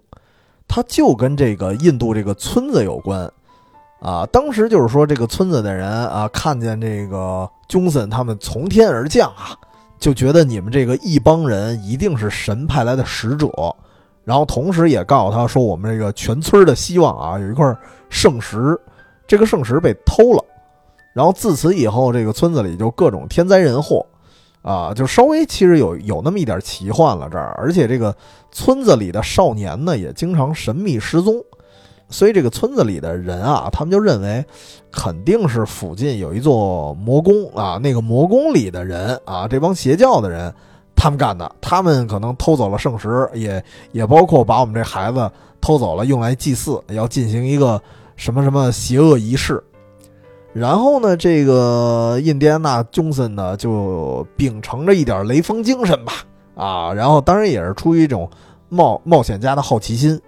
它就跟这个印度这个村子有关啊。当时就是说，这个村子的人啊，看见这个宗森他们从天而降啊，就觉得你们这个一帮人一定是神派来的使者。然后同时也告诉他说，我们这个全村的希望啊，有一块圣石，这个圣石被偷了。然后自此以后，这个村子里就各种天灾人祸。啊，就稍微其实有有那么一点奇幻了这儿，而且这个村子里的少年呢也经常神秘失踪，所以这个村子里的人啊，他们就认为肯定是附近有一座魔宫啊，那个魔宫里的人啊，这帮邪教的人他们干的，他们可能偷走了圣石，也也包括把我们这孩子偷走了，用来祭祀，要进行一个什么什么邪恶仪式。然后呢，这个印第安纳·琼森呢，就秉承着一点雷锋精神吧，啊，然后当然也是出于一种冒冒险家的好奇心，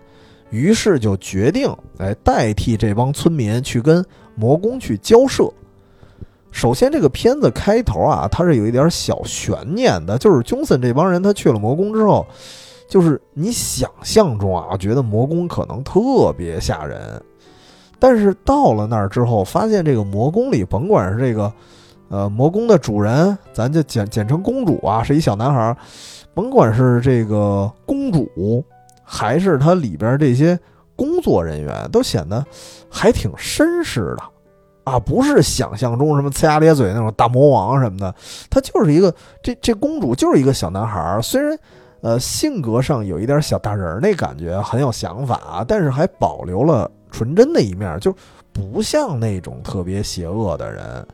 于是就决定来代替这帮村民去跟魔宫去交涉。首先，这个片子开头啊，它是有一点小悬念的，就是琼森这帮人他去了魔宫之后，就是你想象中啊，觉得魔宫可能特别吓人。但是到了那儿之后，发现这个魔宫里，甭管是这个，呃，魔宫的主人，咱就简简称公主啊，是一小男孩甭管是这个公主，还是他里边这些工作人员都显得还挺绅士的，啊，不是想象中什么呲牙咧嘴那种大魔王什么的，他就是一个这这公主就是一个小男孩，虽然呃性格上有一点小大人那感觉，很有想法啊，但是还保留了纯真的一面，就不像那种特别邪恶的人，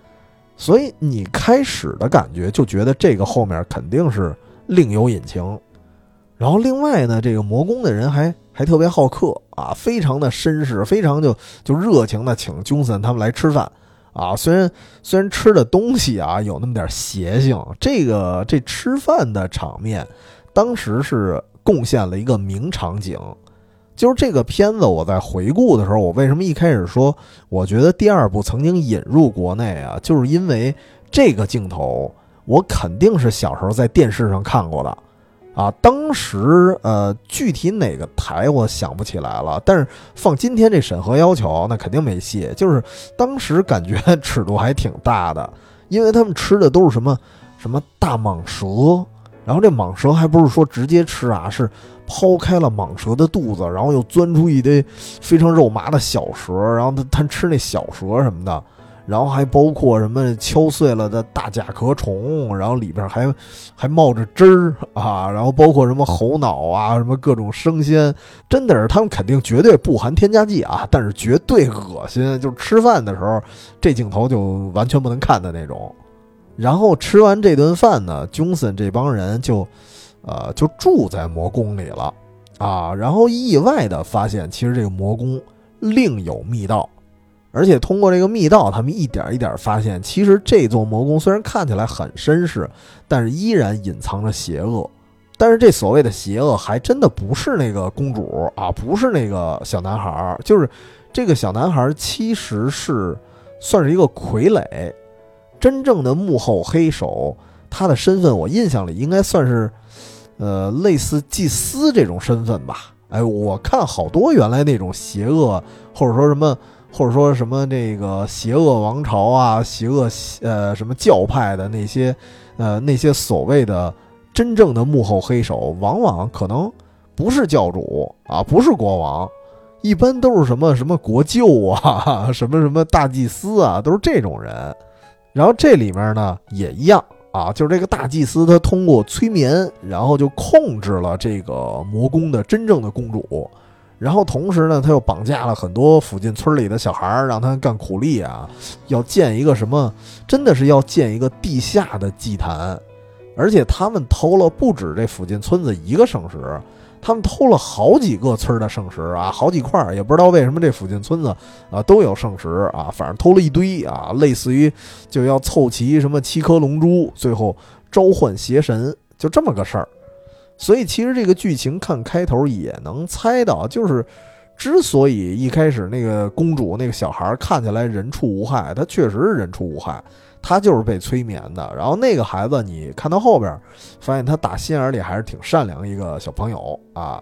所以你开始的感觉就觉得这个后面肯定是另有隐情。然后另外呢，这个魔宫的人还还特别好客啊，非常的绅士，非常就就热情的请君森他们来吃饭啊。虽然虽然吃的东西啊有那么点邪性，这个这吃饭的场面，当时是贡献了一个名场景。就是这个片子，我在回顾的时候，我为什么一开始说我觉得第二部曾经引入国内啊，就是因为这个镜头，我肯定是小时候在电视上看过的。啊，当时呃，具体哪个台我想不起来了，但是放今天这审核要求，那肯定没戏。就是当时感觉尺度还挺大的，因为他们吃的都是什么什么大蟒蛇，然后这蟒蛇还不是说直接吃啊，是剖开了蟒蛇的肚子，然后又钻出一堆非常肉麻的小蛇，然后他他吃那小蛇什么的。然后还包括什么敲碎了的大甲壳虫，然后里边还 还冒着汁儿啊，然后包括什么猴脑啊，什么各种生鲜，真的是他们肯定绝对不含添加剂啊，但是绝对恶心，就是吃饭的时候这镜头就完全不能看的那种。然后吃完这顿饭呢，君森这帮人就，呃，就住在魔宫里了啊，然后意外的发现，其实这个魔宫另有密道。而且通过这个密道，他们一点一点发现，其实这座魔宫虽然看起来很绅士，但是依然隐藏着邪恶。但是这所谓的邪恶，还真的不是那个公主啊，不是那个小男孩，就是这个小男孩其实是算是一个傀儡，真正的幕后黑手。他的身份，我印象里应该算是，呃，类似祭司这种身份吧。哎，我看好多原来那种邪恶，或者说什么。或者说什么这个邪恶王朝啊，邪恶呃什么教派的那些，呃那些所谓的真正的幕后黑手，往往可能不是教主啊，不是国王，一般都是什么什么国舅啊，什么什么大祭司啊，都是这种人。然后这里面呢也一样啊，就是这个大祭司他通过催眠，然后就控制了这个魔宫的真正的公主。然后同时呢，他又绑架了很多附近村里的小孩儿，让他干苦力啊，要建一个什么？真的是要建一个地下的祭坛，而且他们偷了不止这附近村子一个圣石，他们偷了好几个村的圣石啊，好几块，也不知道为什么这附近村子啊都有圣石啊，反正偷了一堆啊，类似于就要凑齐什么七颗龙珠，最后召唤邪神，就这么个事儿。所以其实这个剧情看开头也能猜到，就是之所以一开始那个公主那个小孩看起来人畜无害，他确实是人畜无害，他就是被催眠的。然后那个孩子你看到后边，发现他打心眼里还是挺善良一个小朋友啊。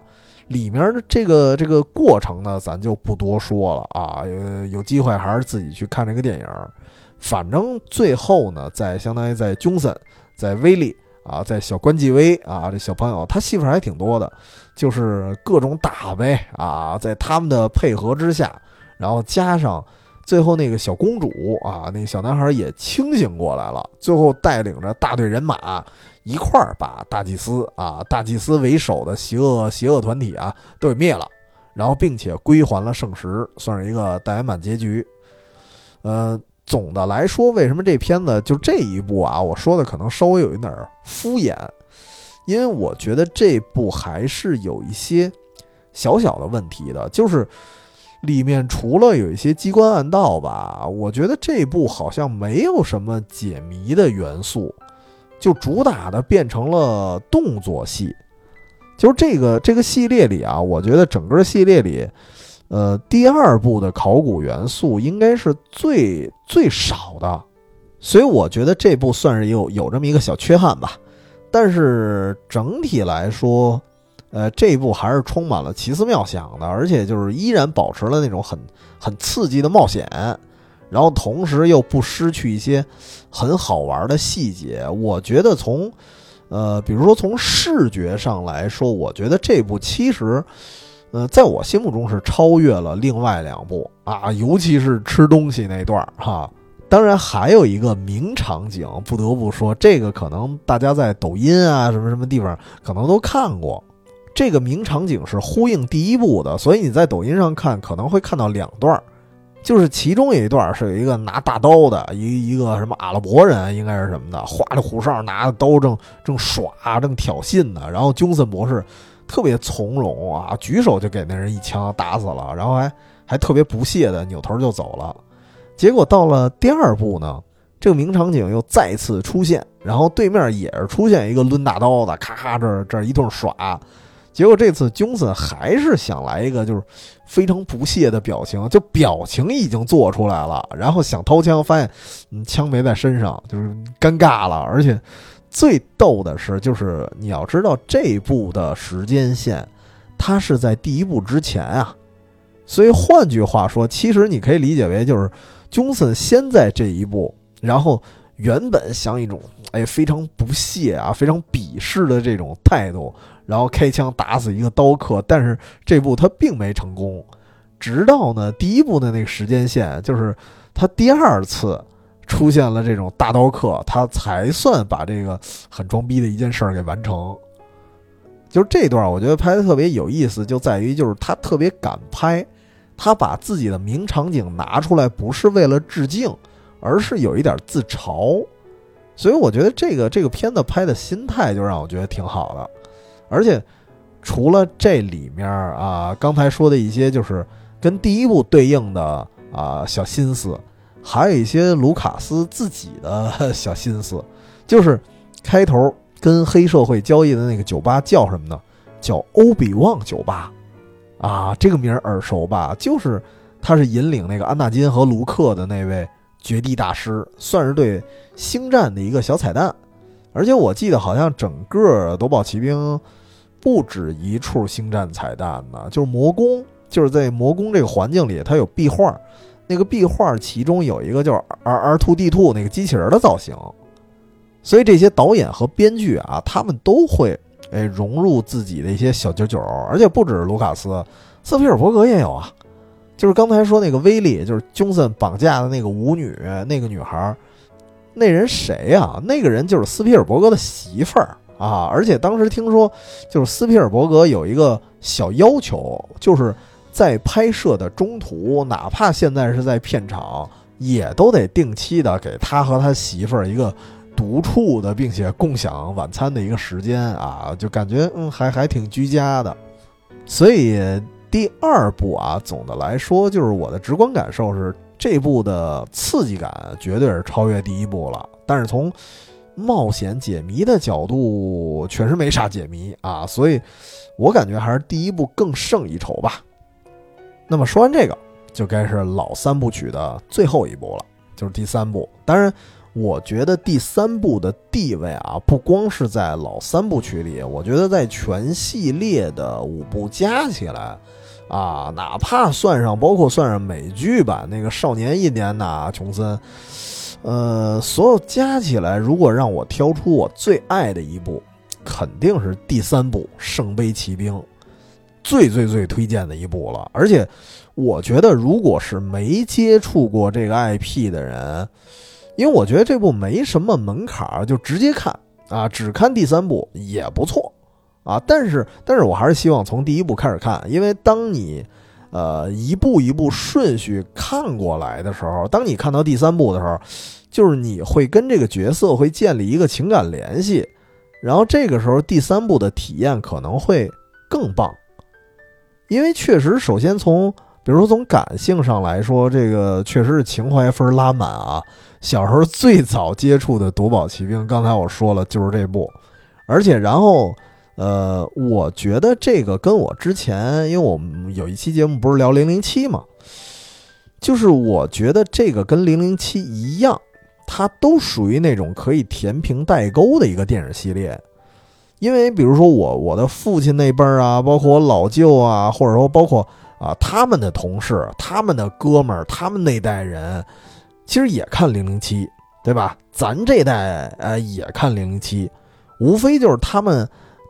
里面的这个这个过程呢，咱就不多说了啊，有有机会还是自己去看这个电影。反正最后呢，在相当于在琼森，在威利。啊，在小关继威啊，这小朋友他戏份还挺多的，就是各种打呗啊，在他们的配合之下，然后加上最后那个小公主啊，那个小男孩也清醒过来了，最后带领着大队人马一块儿把大祭司啊，大祭司为首的邪恶邪恶团体啊都给灭了，然后并且归还了圣石，算是一个大圆满结局。呃。总的来说，为什么这片子就这一部啊？我说的可能稍微有一点敷衍，因为我觉得这部还是有一些小小的问题的，就是里面除了有一些机关暗道吧，我觉得这部好像没有什么解谜的元素，就主打的变成了动作戏。就是这个这个系列里啊，我觉得整个系列里。呃，第二部的考古元素应该是最最少的，所以我觉得这部算是有有这么一个小缺憾吧。但是整体来说，呃，这部还是充满了奇思妙想的，而且就是依然保持了那种很很刺激的冒险，然后同时又不失去一些很好玩的细节。我觉得从，呃，比如说从视觉上来说，我觉得这部其实。呃，在我心目中是超越了另外两部啊，尤其是吃东西那段哈。当然，还有一个名场景，不得不说，这个可能大家在抖音啊什么什么地方可能都看过。这个名场景是呼应第一部的，所以你在抖音上看可能会看到两段，就是其中有一段是有一个拿大刀的一一个什么阿拉伯人，应该是什么的，花里胡哨，拿着刀正正耍，正挑衅呢。然后琼森博士特别从容啊，举手就给那人一枪打死了，然后还还特别不屑的扭头就走了。结果到了第二部呢，这个名场景又再次出现，然后对面也是出现一个抡大刀的，咔咔这这一顿耍。结果这次琼森还是想来一个就是非常不屑的表情，就表情已经做出来了，然后想掏枪，发现枪没在身上，就是尴尬了。而且最逗的是，就是你要知道这部的时间线，它是在第一部之前啊，所以换句话说，其实你可以理解为就是琼森先在这一步，然后原本想一种哎非常不屑啊、非常鄙视的这种态度。然后开枪打死一个刀客，但是这部他并没成功。直到呢第一部的那个时间线，就是他第二次出现了这种大刀客，他才算把这个很装逼的一件事儿给完成。就是这段，我觉得拍的特别有意思，就在于就是他特别敢拍，他把自己的名场景拿出来，不是为了致敬，而是有一点自嘲。所以我觉得这个这个片子拍的心态就让我觉得挺好的。而且，除了这里面啊，刚才说的一些就是跟第一部对应的啊小心思，还有一些卢卡斯自己的小心思，就是开头跟黑社会交易的那个酒吧叫什么呢？叫欧比旺酒吧，啊，这个名耳熟吧？就是他是引领那个安纳金和卢克的那位绝地大师，算是对星战的一个小彩蛋。而且我记得好像整个夺宝奇兵不止一处星战彩蛋呢，就是魔宫，就是在魔宫这个环境里，它有壁画，那个壁画其中有一个就是 R R Two D Two 那个机器人的造型，所以这些导演和编剧啊，他们都会哎融入自己的一些小九九，而且不止卢卡斯，斯皮尔伯格也有啊，就是刚才说那个威力，就是琼森绑架的那个舞女，那个女孩。那人谁呀？那个人就是斯皮尔伯格的媳妇儿啊！而且当时听说，就是斯皮尔伯格有一个小要求，就是在拍摄的中途，哪怕现在是在片场，也都得定期的给他和他媳妇儿一个独处的，并且共享晚餐的一个时间啊！就感觉嗯，还还挺居家的。所以第二部啊，总的来说，就是我的直观感受是。这部的刺激感绝对是超越第一部了，但是从冒险解谜的角度，确实没啥解谜啊，所以我感觉还是第一部更胜一筹吧。那么说完这个，就该是老三部曲的最后一部了，就是第三部。当然，我觉得第三部的地位啊，不光是在老三部曲里，我觉得在全系列的五部加起来。啊，哪怕算上，包括算上美剧版那个《少年一年》呐，琼森，呃，所有加起来，如果让我挑出我最爱的一部，肯定是第三部《圣杯骑兵》，最最最推荐的一部了。而且，我觉得如果是没接触过这个 IP 的人，因为我觉得这部没什么门槛，就直接看啊，只看第三部也不错。啊，但是，但是我还是希望从第一部开始看，因为当你，呃，一步一步顺序看过来的时候，当你看到第三部的时候，就是你会跟这个角色会建立一个情感联系，然后这个时候第三部的体验可能会更棒，因为确实，首先从，比如说从感性上来说，这个确实是情怀分拉满啊。小时候最早接触的《夺宝奇兵》，刚才我说了就是这部，而且然后。呃，我觉得这个跟我之前，因为我们有一期节目不是聊零零七嘛，就是我觉得这个跟零零七一样，它都属于那种可以填平代沟的一个电影系列。因为比如说我我的父亲那辈儿啊，包括我老舅啊，或者说包括啊他们的同事、他们的哥们儿、他们那代人，其实也看零零七，对吧？咱这代呃也看零零七，无非就是他们。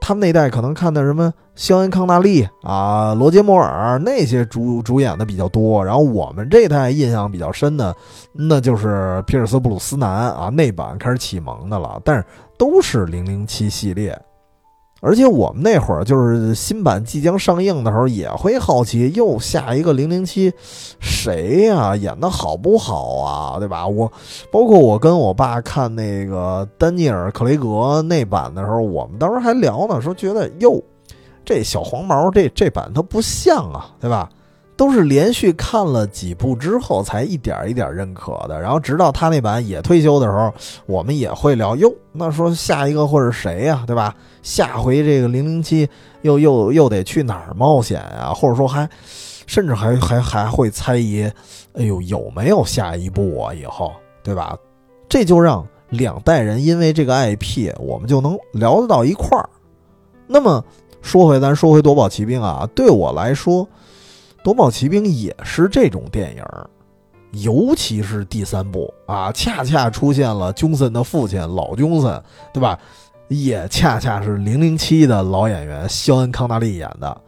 他们那代可能看的什么肖恩康纳利啊、罗杰摩尔那些主主演的比较多，然后我们这代印象比较深的，那就是皮尔斯布鲁斯南啊那版开始启蒙的了，但是都是零零七系列。而且我们那会儿就是新版即将上映的时候，也会好奇又下一个零零七，谁呀？演的好不好啊？对吧？我包括我跟我爸看那个丹尼尔·克雷格那版的时候，我们当时还聊呢，说觉得哟，这小黄毛这这版它不像啊，对吧？都是连续看了几部之后，才一点一点认可的。然后直到他那版也退休的时候，我们也会聊哟。那说下一个会是谁呀？对吧？下回这个零零七又又又得去哪儿冒险啊？或者说还甚至还还还会猜疑，哎呦有没有下一部啊？以后对吧？这就让两代人因为这个 IP，我们就能聊得到一块儿。那么说回咱说回夺宝奇兵啊，对我来说。夺宝奇兵也是这种电影，尤其是第三部啊，恰恰出现了琼森的父亲老琼森，对吧？也恰恰是零零七的老演员肖恩康纳利演的。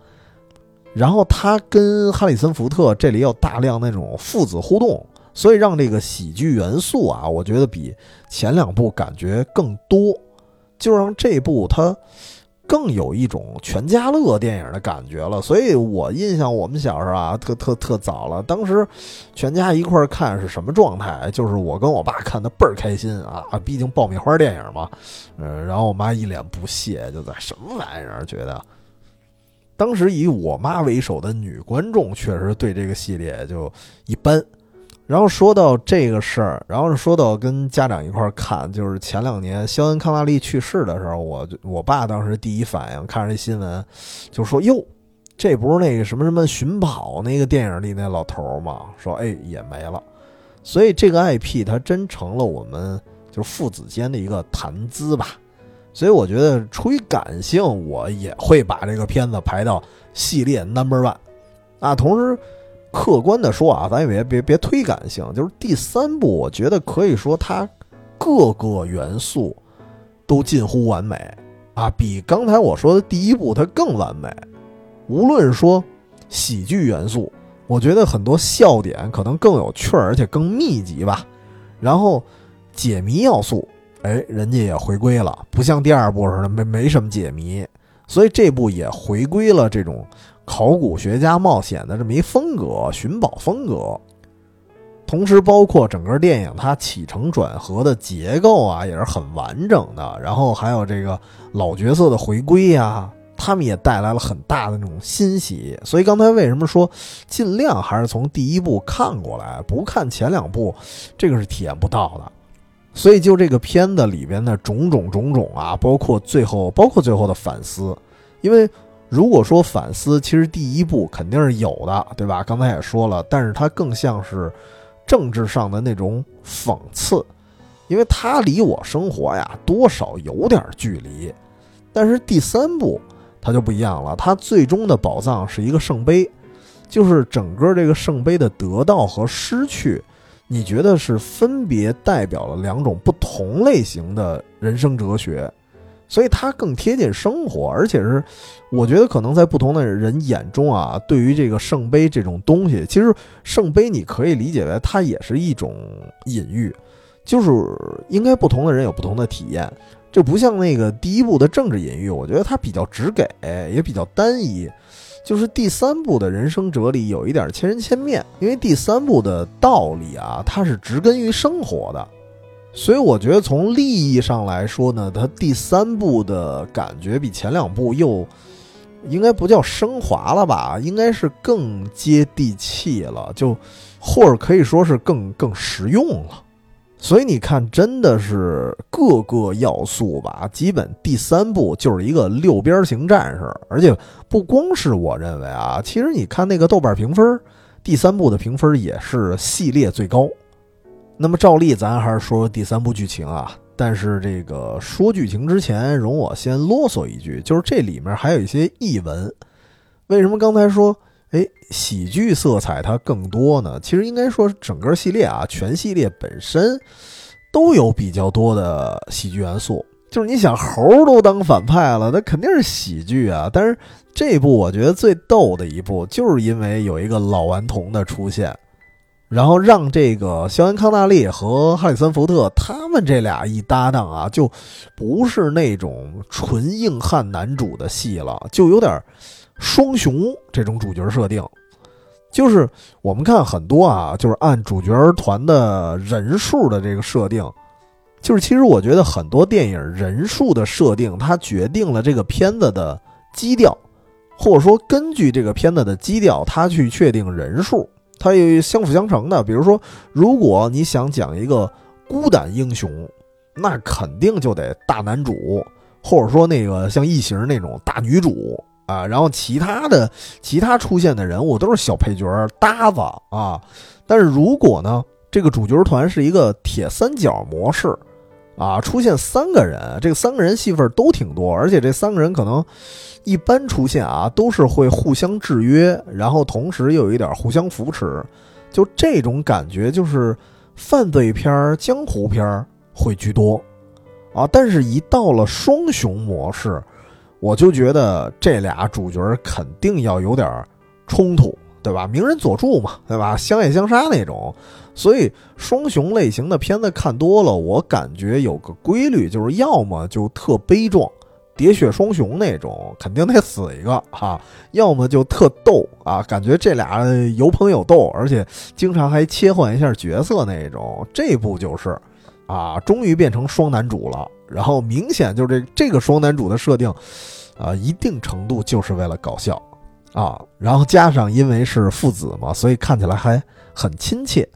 然后他跟哈里森福特这里有大量那种父子互动，所以让这个喜剧元素啊，我觉得比前两部感觉更多，就让这部它。更有一种全家乐电影的感觉了，所以我印象我们小时候啊，特特特早了，当时全家一块儿看是什么状态？就是我跟我爸看的倍儿开心啊，毕竟爆米花电影嘛，嗯，然后我妈一脸不屑，就在什么玩意儿？觉得当时以我妈为首的女观众确实对这个系列就一般。然后说到这个事儿，然后说到跟家长一块儿看，就是前两年肖恩康纳利去世的时候，我我爸当时第一反应看着这新闻，就说：“哟，这不是那个什么什么寻宝那个电影里那老头吗？”说：“哎，也没了。”所以这个 IP 它真成了我们就是父子间的一个谈资吧。所以我觉得出于感性，我也会把这个片子排到系列 Number One 啊，同时。客观的说啊，咱也别别别推感性，就是第三部，我觉得可以说它各个元素都近乎完美啊，比刚才我说的第一部它更完美。无论说喜剧元素，我觉得很多笑点可能更有趣儿，而且更密集吧。然后解谜要素，哎，人家也回归了，不像第二部似的没没什么解谜，所以这部也回归了这种。考古学家冒险的这么一风格，寻宝风格，同时包括整个电影它起承转合的结构啊，也是很完整的。然后还有这个老角色的回归呀，他们也带来了很大的那种欣喜。所以刚才为什么说尽量还是从第一部看过来，不看前两部，这个是体验不到的。所以就这个片子里边的种种种种啊，包括最后，包括最后的反思，因为。如果说反思，其实第一部肯定是有的，对吧？刚才也说了，但是它更像是政治上的那种讽刺，因为它离我生活呀多少有点距离。但是第三部它就不一样了，它最终的宝藏是一个圣杯，就是整个这个圣杯的得到和失去，你觉得是分别代表了两种不同类型的人生哲学。所以它更贴近生活，而且是，我觉得可能在不同的人眼中啊，对于这个圣杯这种东西，其实圣杯你可以理解为它也是一种隐喻，就是应该不同的人有不同的体验，这不像那个第一部的政治隐喻，我觉得它比较直给，也比较单一，就是第三部的人生哲理有一点千人千面，因为第三部的道理啊，它是植根于生活的。所以我觉得从利益上来说呢，它第三部的感觉比前两部又应该不叫升华了吧，应该是更接地气了，就或者可以说是更更实用了。所以你看，真的是各个要素吧，基本第三部就是一个六边形战士，而且不光是我认为啊，其实你看那个豆瓣评分，第三部的评分也是系列最高。那么照例，咱还是说第三部剧情啊。但是这个说剧情之前，容我先啰嗦一句，就是这里面还有一些译文。为什么刚才说，哎，喜剧色彩它更多呢？其实应该说，整个系列啊，全系列本身都有比较多的喜剧元素。就是你想猴都当反派了，那肯定是喜剧啊。但是这部我觉得最逗的一部，就是因为有一个老顽童的出现，然后让这个肖恩康纳利和哈里森福特他们这俩一搭档啊，就不是那种纯硬汉男主的戏了，就有点双雄这种主角设定。就是我们看很多啊，就是按主角团的人数的这个设定。就是其实我觉得很多电影人数的设定，它决定了这个片子的基调，或者说根据这个片子的基调，它去确定人数，它有相辅相成的。比如说，如果你想讲一个孤胆英雄，那肯定就得大男主，或者说那个像异形那种大女主啊，然后其他的其他出现的人物都是小配角搭子啊。但是如果呢，这个主角团是一个铁三角模式。啊，出现三个人，这个三个人戏份都挺多，而且这三个人可能一般出现啊，都是会互相制约，然后同时又有一点互相扶持，就这种感觉就是犯罪片、江湖片会居多啊。但是，一到了双雄模式，我就觉得这俩主角肯定要有点冲突，对吧？名人佐助嘛，对吧？相爱相杀那种。所以双雄类型的片子看多了，我感觉有个规律，就是要么就特悲壮，喋血双雄那种，肯定得死一个哈；要么就特逗啊，感觉这俩有捧有逗，而且经常还切换一下角色那种。这部就是啊，终于变成双男主了。然后明显就是这这个双男主的设定啊，一定程度就是为了搞笑啊。然后加上因为是父子嘛，所以看起来还很亲切。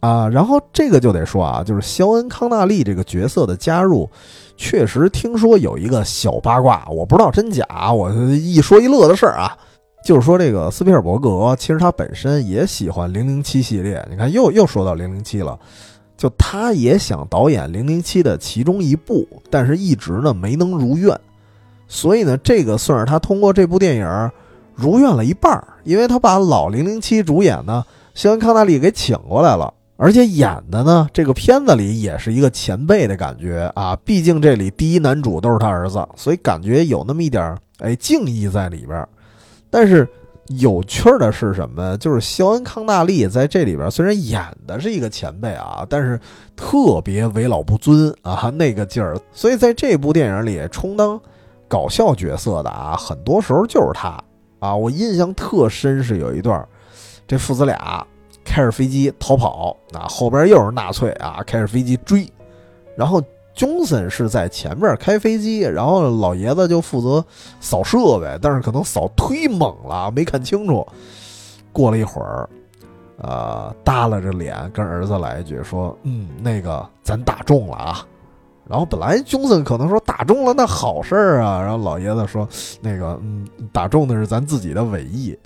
啊，然后这个就得说啊，就是肖恩康纳利这个角色的加入，确实听说有一个小八卦，我不知道真假，我一说一乐的事儿啊，就是说这个斯皮尔伯格其实他本身也喜欢零零七系列，你看又又说到零零七了，就他也想导演零零七的其中一部，但是一直呢没能如愿，所以呢这个算是他通过这部电影如愿了一半，因为他把老零零七主演呢肖恩康纳利给请过来了。而且演的呢，这个片子里也是一个前辈的感觉啊，毕竟这里第一男主都是他儿子，所以感觉有那么一点哎敬意在里边。但是有趣的是什么？就是肖恩康纳利在这里边虽然演的是一个前辈啊，但是特别为老不尊啊那个劲儿，所以在这部电影里充当搞笑角色的啊，很多时候就是他啊。我印象特深是有一段，这父子俩。开着飞机逃跑，啊，后边又是纳粹啊！开着飞机追，然后琼森是在前面开飞机，然后老爷子就负责扫设备，但是可能扫忒猛了，没看清楚。过了一会儿，呃，耷拉着脸跟儿子来一句说：“嗯，那个咱打中了啊。”然后本来 Johnson 可能说打中了那好事儿啊，然后老爷子说：“那个，嗯，打中的是咱自己的尾翼。”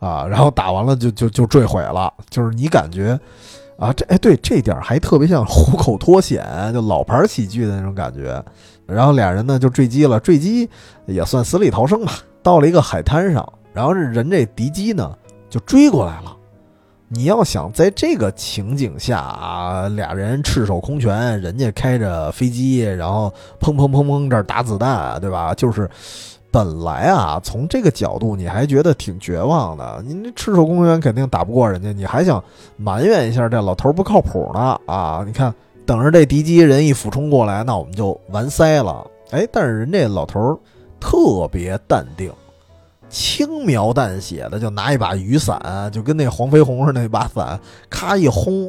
啊，然后打完了就就就坠毁了，就是你感觉，啊，这哎对，这点还特别像虎口脱险，就老牌喜剧的那种感觉。然后俩人呢就坠机了，坠机也算死里逃生吧。到了一个海滩上，然后这人这敌机呢就追过来了。你要想在这个情景下啊，俩人赤手空拳，人家开着飞机，然后砰砰砰砰这儿打子弹，对吧？就是。本来啊，从这个角度你还觉得挺绝望的，你这赤手空拳肯定打不过人家，你还想埋怨一下这老头不靠谱呢啊？你看，等着这敌机人一俯冲过来，那我们就完塞了。哎，但是人这老头特别淡定，轻描淡写的就拿一把雨伞，就跟那黄飞鸿似的那把伞，咔一轰，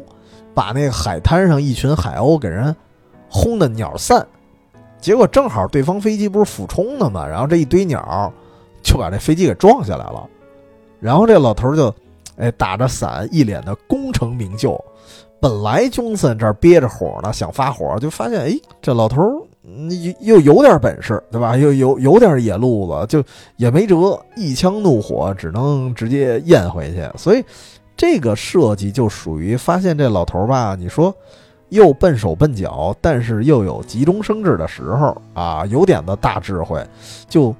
把那个海滩上一群海鸥给人轰的鸟散。结果正好对方飞机不是俯冲的嘛，然后这一堆鸟就把这飞机给撞下来了，然后这老头就，哎打着伞，一脸的功成名就。本来琼森这憋着火呢，想发火，就发现哎这老头又又有点本事，对吧？又有有点野路子，就也没辙，一腔怒火只能直接咽回去。所以这个设计就属于发现这老头吧，你说。又笨手笨脚，但是又有急中生智的时候啊，有点的大智慧，就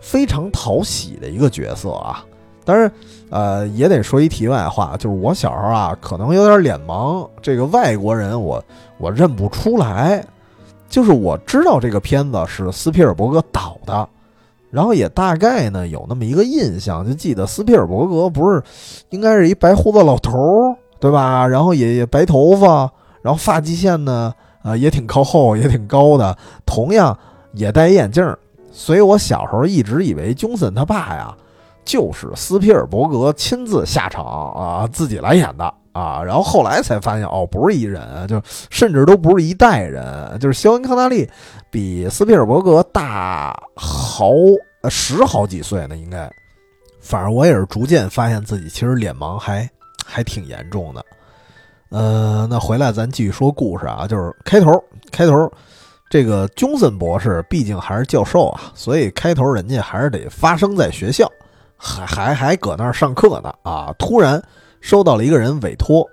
非常讨喜的一个角色啊。当然，呃，也得说一题外话，就是我小时候啊，可能有点脸盲，这个外国人我我认不出来。就是我知道这个片子是斯皮尔伯格导的，然后也大概呢有那么一个印象，就记得斯皮尔伯格不是应该是一白胡子老头儿，对吧？然后也也白头发，然后发际线呢，呃，也挺靠后，也挺高的，同样也戴眼镜儿。所以我小时候一直以为琼森他爸呀，就是斯皮尔伯格亲自下场啊，自己来演的啊。然后后来才发现，哦，不是一人，就甚至都不是一代人，就是肖恩康纳利比斯皮尔伯格大好十好几岁呢，应该。反正我也是逐渐发现自己其实脸盲还还挺严重的。呃，那回来咱继续说故事啊，就是开头开头。这个琼森博士毕竟还是教授啊，所以开头人家还是得发生在学校，还还还搁那儿上课呢啊！突然收到了一个人委托，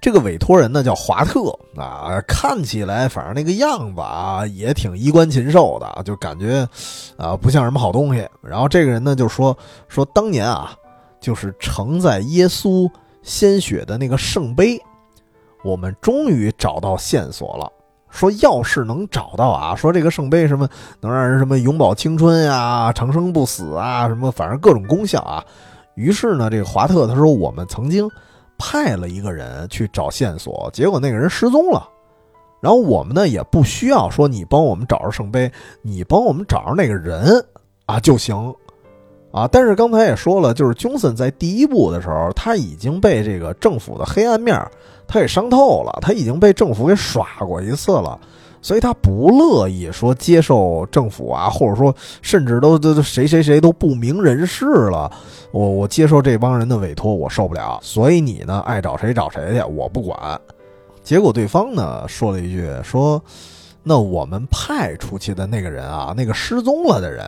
这个委托人呢叫华特啊，看起来反正那个样子啊也挺衣冠禽兽的，就感觉啊不像什么好东西。然后这个人呢就说说当年啊，就是承载耶稣鲜血的那个圣杯，我们终于找到线索了。说要是能找到啊，说这个圣杯什么能让人什么永葆青春呀、长生不死啊，什么反正各种功效啊。于是呢，这个华特他说我们曾经派了一个人去找线索，结果那个人失踪了。然后我们呢也不需要说你帮我们找着圣杯，你帮我们找着那个人啊就行啊。但是刚才也说了，就是琼森在第一部的时候，他已经被这个政府的黑暗面。他给伤透了，他已经被政府给耍过一次了，所以他不乐意说接受政府啊，或者说甚至都都谁谁谁都不明人事了，我我接受这帮人的委托，我受不了。所以你呢，爱找谁找谁去，我不管。结果对方呢说了一句说，那我们派出去的那个人啊，那个失踪了的人，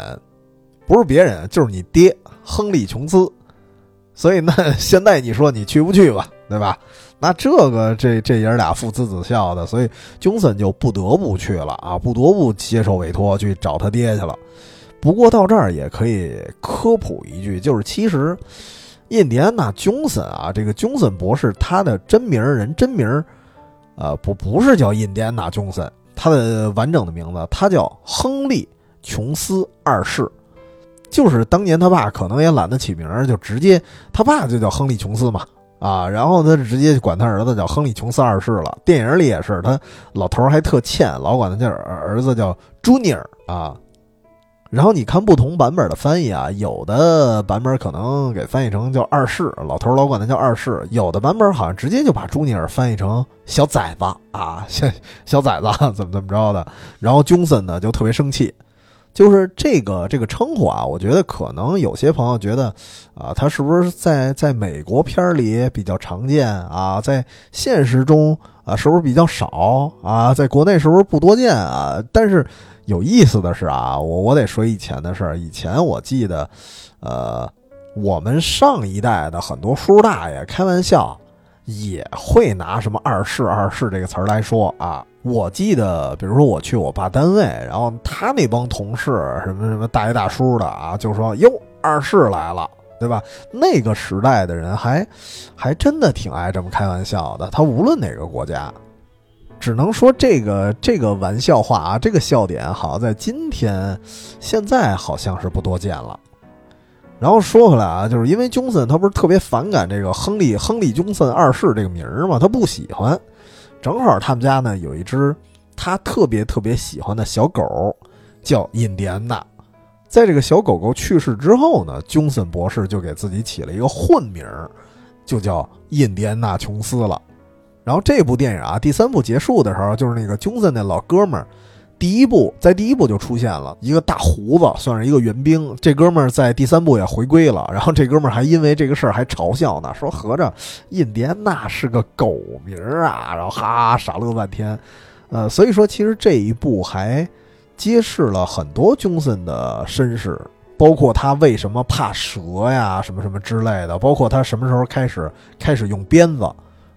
不是别人，就是你爹亨利琼斯。所以那现在你说你去不去吧，对吧？那这个这这爷俩父慈子孝的，所以琼森就不得不去了啊，不得不接受委托去找他爹去了。不过到这儿也可以科普一句，就是其实印第安纳琼森啊，这个琼森博士他的真名人真名，呃，不不是叫印第安纳琼森，他的完整的名字他叫亨利琼斯二世，就是当年他爸可能也懒得起名儿，就直接他爸就叫亨利琼斯嘛。啊，然后他直接管他儿子叫亨利·琼斯二世了。电影里也是，他老头还特欠，老管他叫儿子叫 Junior 啊。然后你看不同版本的翻译啊，有的版本可能给翻译成叫二世，老头老管他叫二世；有的版本好像直接就把朱尼尔翻译成小崽子啊，小小崽子 怎么怎么着的。然后 Johnson 呢就特别生气。就是这个这个称呼啊，我觉得可能有些朋友觉得，啊，他是不是在在美国片里比较常见啊？在现实中啊，是不是比较少啊？在国内是不是不多见啊？但是有意思的是啊，我我得说以前的事儿。以前我记得，呃，我们上一代的很多叔叔大爷开玩笑，也会拿什么“二世”“二世”这个词儿来说啊。我记得，比如说我去我爸单位，然后他那帮同事，什么什么大爷大叔的啊，就说：“哟，二世来了，对吧？”那个时代的人还还真的挺爱这么开玩笑的。他无论哪个国家，只能说这个 这个玩笑话啊，这个笑点，好像在今天现在好像是不多见了。然后说回来啊，就是因为琼森他不是特别反感这个亨利亨利琼森二世这个名儿嘛，他不喜欢。正好他们家呢有一只他特别特别喜欢的小狗，叫印第安纳。在这个小狗狗去世之后呢，琼森博士就给自己起了一个混名，就叫印第安纳琼斯了。然后这部电影啊，第三部结束的时候，就是那个琼森那老哥们儿。第一部在第一部就出现了一个大胡子，算是一个援兵。这哥们儿在第三部也回归了，然后这哥们儿还因为这个事儿还嘲笑呢，说合着印第安纳是个狗名儿啊，然后哈傻乐半天。呃，所以说其实这一部还揭示了很多琼森的身世，包括他为什么怕蛇呀，什么什么之类的，包括他什么时候开始开始用鞭子。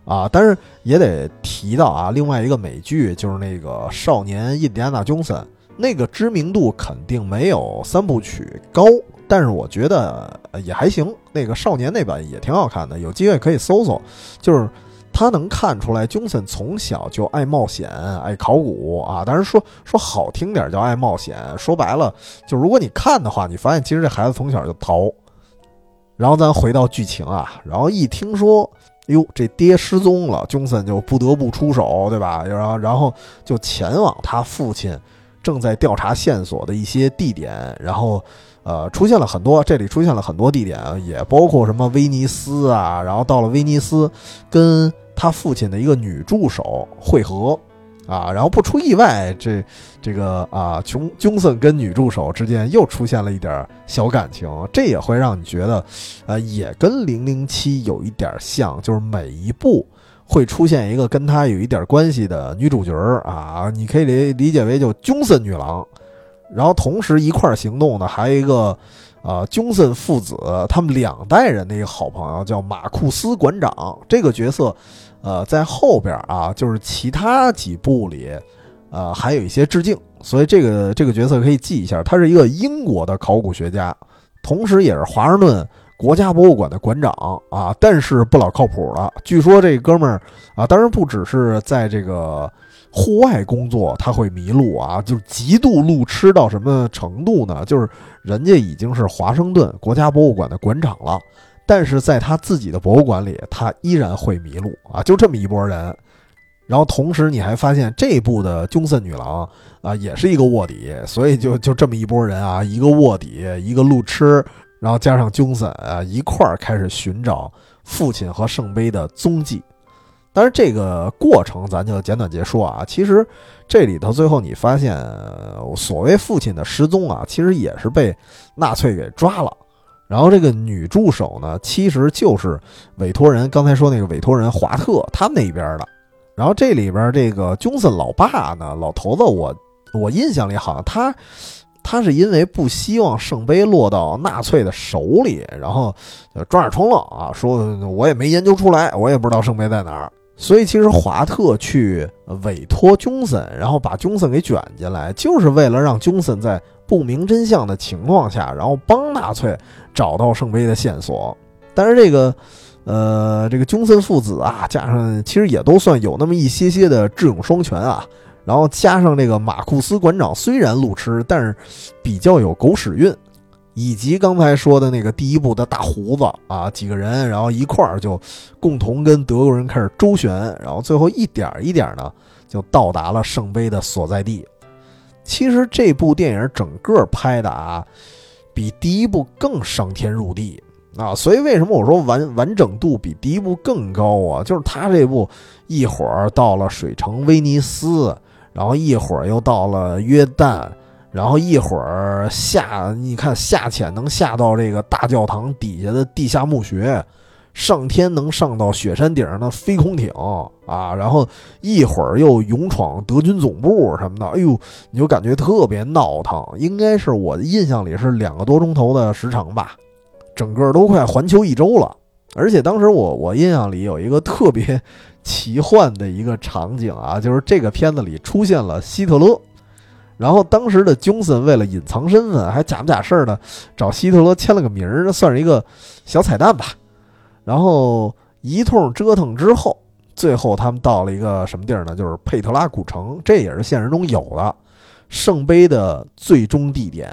啊，但是也得提到啊，另外一个美剧就是那个《少年印第安纳琼森》，那个知名度肯定没有三部曲高，但是我觉得也还行。那个少年那版也挺好看的，有机会可以搜搜。就是他能看出来，琼森从小就爱冒险、爱考古啊。当然说说好听点叫爱冒险，说白了就如果你看的话，你发现其实这孩子从小就淘。然后咱回到剧情啊，然后一听说，哟，这爹失踪了，琼森就不得不出手，对吧？然后然后就前往他父亲正在调查线索的一些地点，然后。呃，出现了很多，这里出现了很多地点，也包括什么威尼斯啊，然后到了威尼斯，跟他父亲的一个女助手会合，啊，然后不出意外，这这个啊，琼琼森跟女助手之间又出现了一点小感情，这也会让你觉得，呃，也跟零零七有一点像，就是每一部会出现一个跟他有一点关系的女主角啊，你可以理理解为就琼森女郎。然后同时一块儿行动的还有一个，呃，琼森父子他们两代人的一个好朋友叫马库斯馆长。这个角色，呃，在后边啊，就是其他几部里，呃，还有一些致敬。所以这个这个角色可以记一下，他是一个英国的考古学家，同时也是华盛顿国家博物馆的馆长啊。但是不老靠谱了，据说这哥们儿啊，当然不只是在这个。户外工作他会迷路啊，就极度路痴到什么程度呢？就是人家已经是华盛顿国家博物馆的馆长了，但是在他自己的博物馆里，他依然会迷路啊，就这么一波人。然后同时你还发现这部的琼森女郎啊，也是一个卧底，所以就 就这么一波人啊，一个卧底，一个路痴，然后加上琼森啊，一块儿开始寻找父亲和圣杯的踪迹。但是这个过程咱就简短结束啊。其实这里头最后你发现，所谓父亲的失踪啊，其实也是被纳粹给抓了。然后这个女助手呢，其实就是委托人，刚才说那个委托人华特他们那边的。然后这里边这个琼森老爸呢，老头子，我我印象里好像他他是因为不希望圣杯落到纳粹的手里，然后装点充愣啊，说我也没研究出来，我也不知道圣杯在哪儿。所以，其实华特去委托琼森，然后把琼森给卷进来，就是为了让琼森在不明真相的情况下，然后帮纳粹找到圣杯的线索。但是，这个，呃，这个琼森父子啊，加上其实也都算有那么一些些的智勇双全啊。然后加上这个马库斯馆长，虽然路痴，但是比较有狗屎运。以及刚才说的那个第一部的大胡子啊，几个人，然后一块儿就共同跟德国人开始周旋，然后最后一点一点呢，就到达了圣杯的所在地。其实这部电影整个拍的啊，比第一部更上天入地啊，所以为什么我说完完整度比第一部更高啊？就是他这部一会儿到了水城威尼斯，然后一会儿又到了约旦。然后一会儿下，你看下潜能下到这个大教堂底下的地下墓穴，上天能上到雪山顶上的飞空艇啊，然后一会儿又勇闯德军总部什么的，哎呦，你就感觉特别闹腾。应该是我的印象里是两个多钟头的时长吧，整个都快环球一周了。而且当时我我印象里有一个特别奇幻的一个场景啊，就是这个片子里出现了希特勒。然后当时的琼森为了隐藏身份，还假不假事儿的找希特勒签了个名儿，算是一个小彩蛋吧。然后一通折腾之后，最后他们到了一个什么地儿呢？就是佩特拉古城，这也是现实中有的圣杯的最终地点。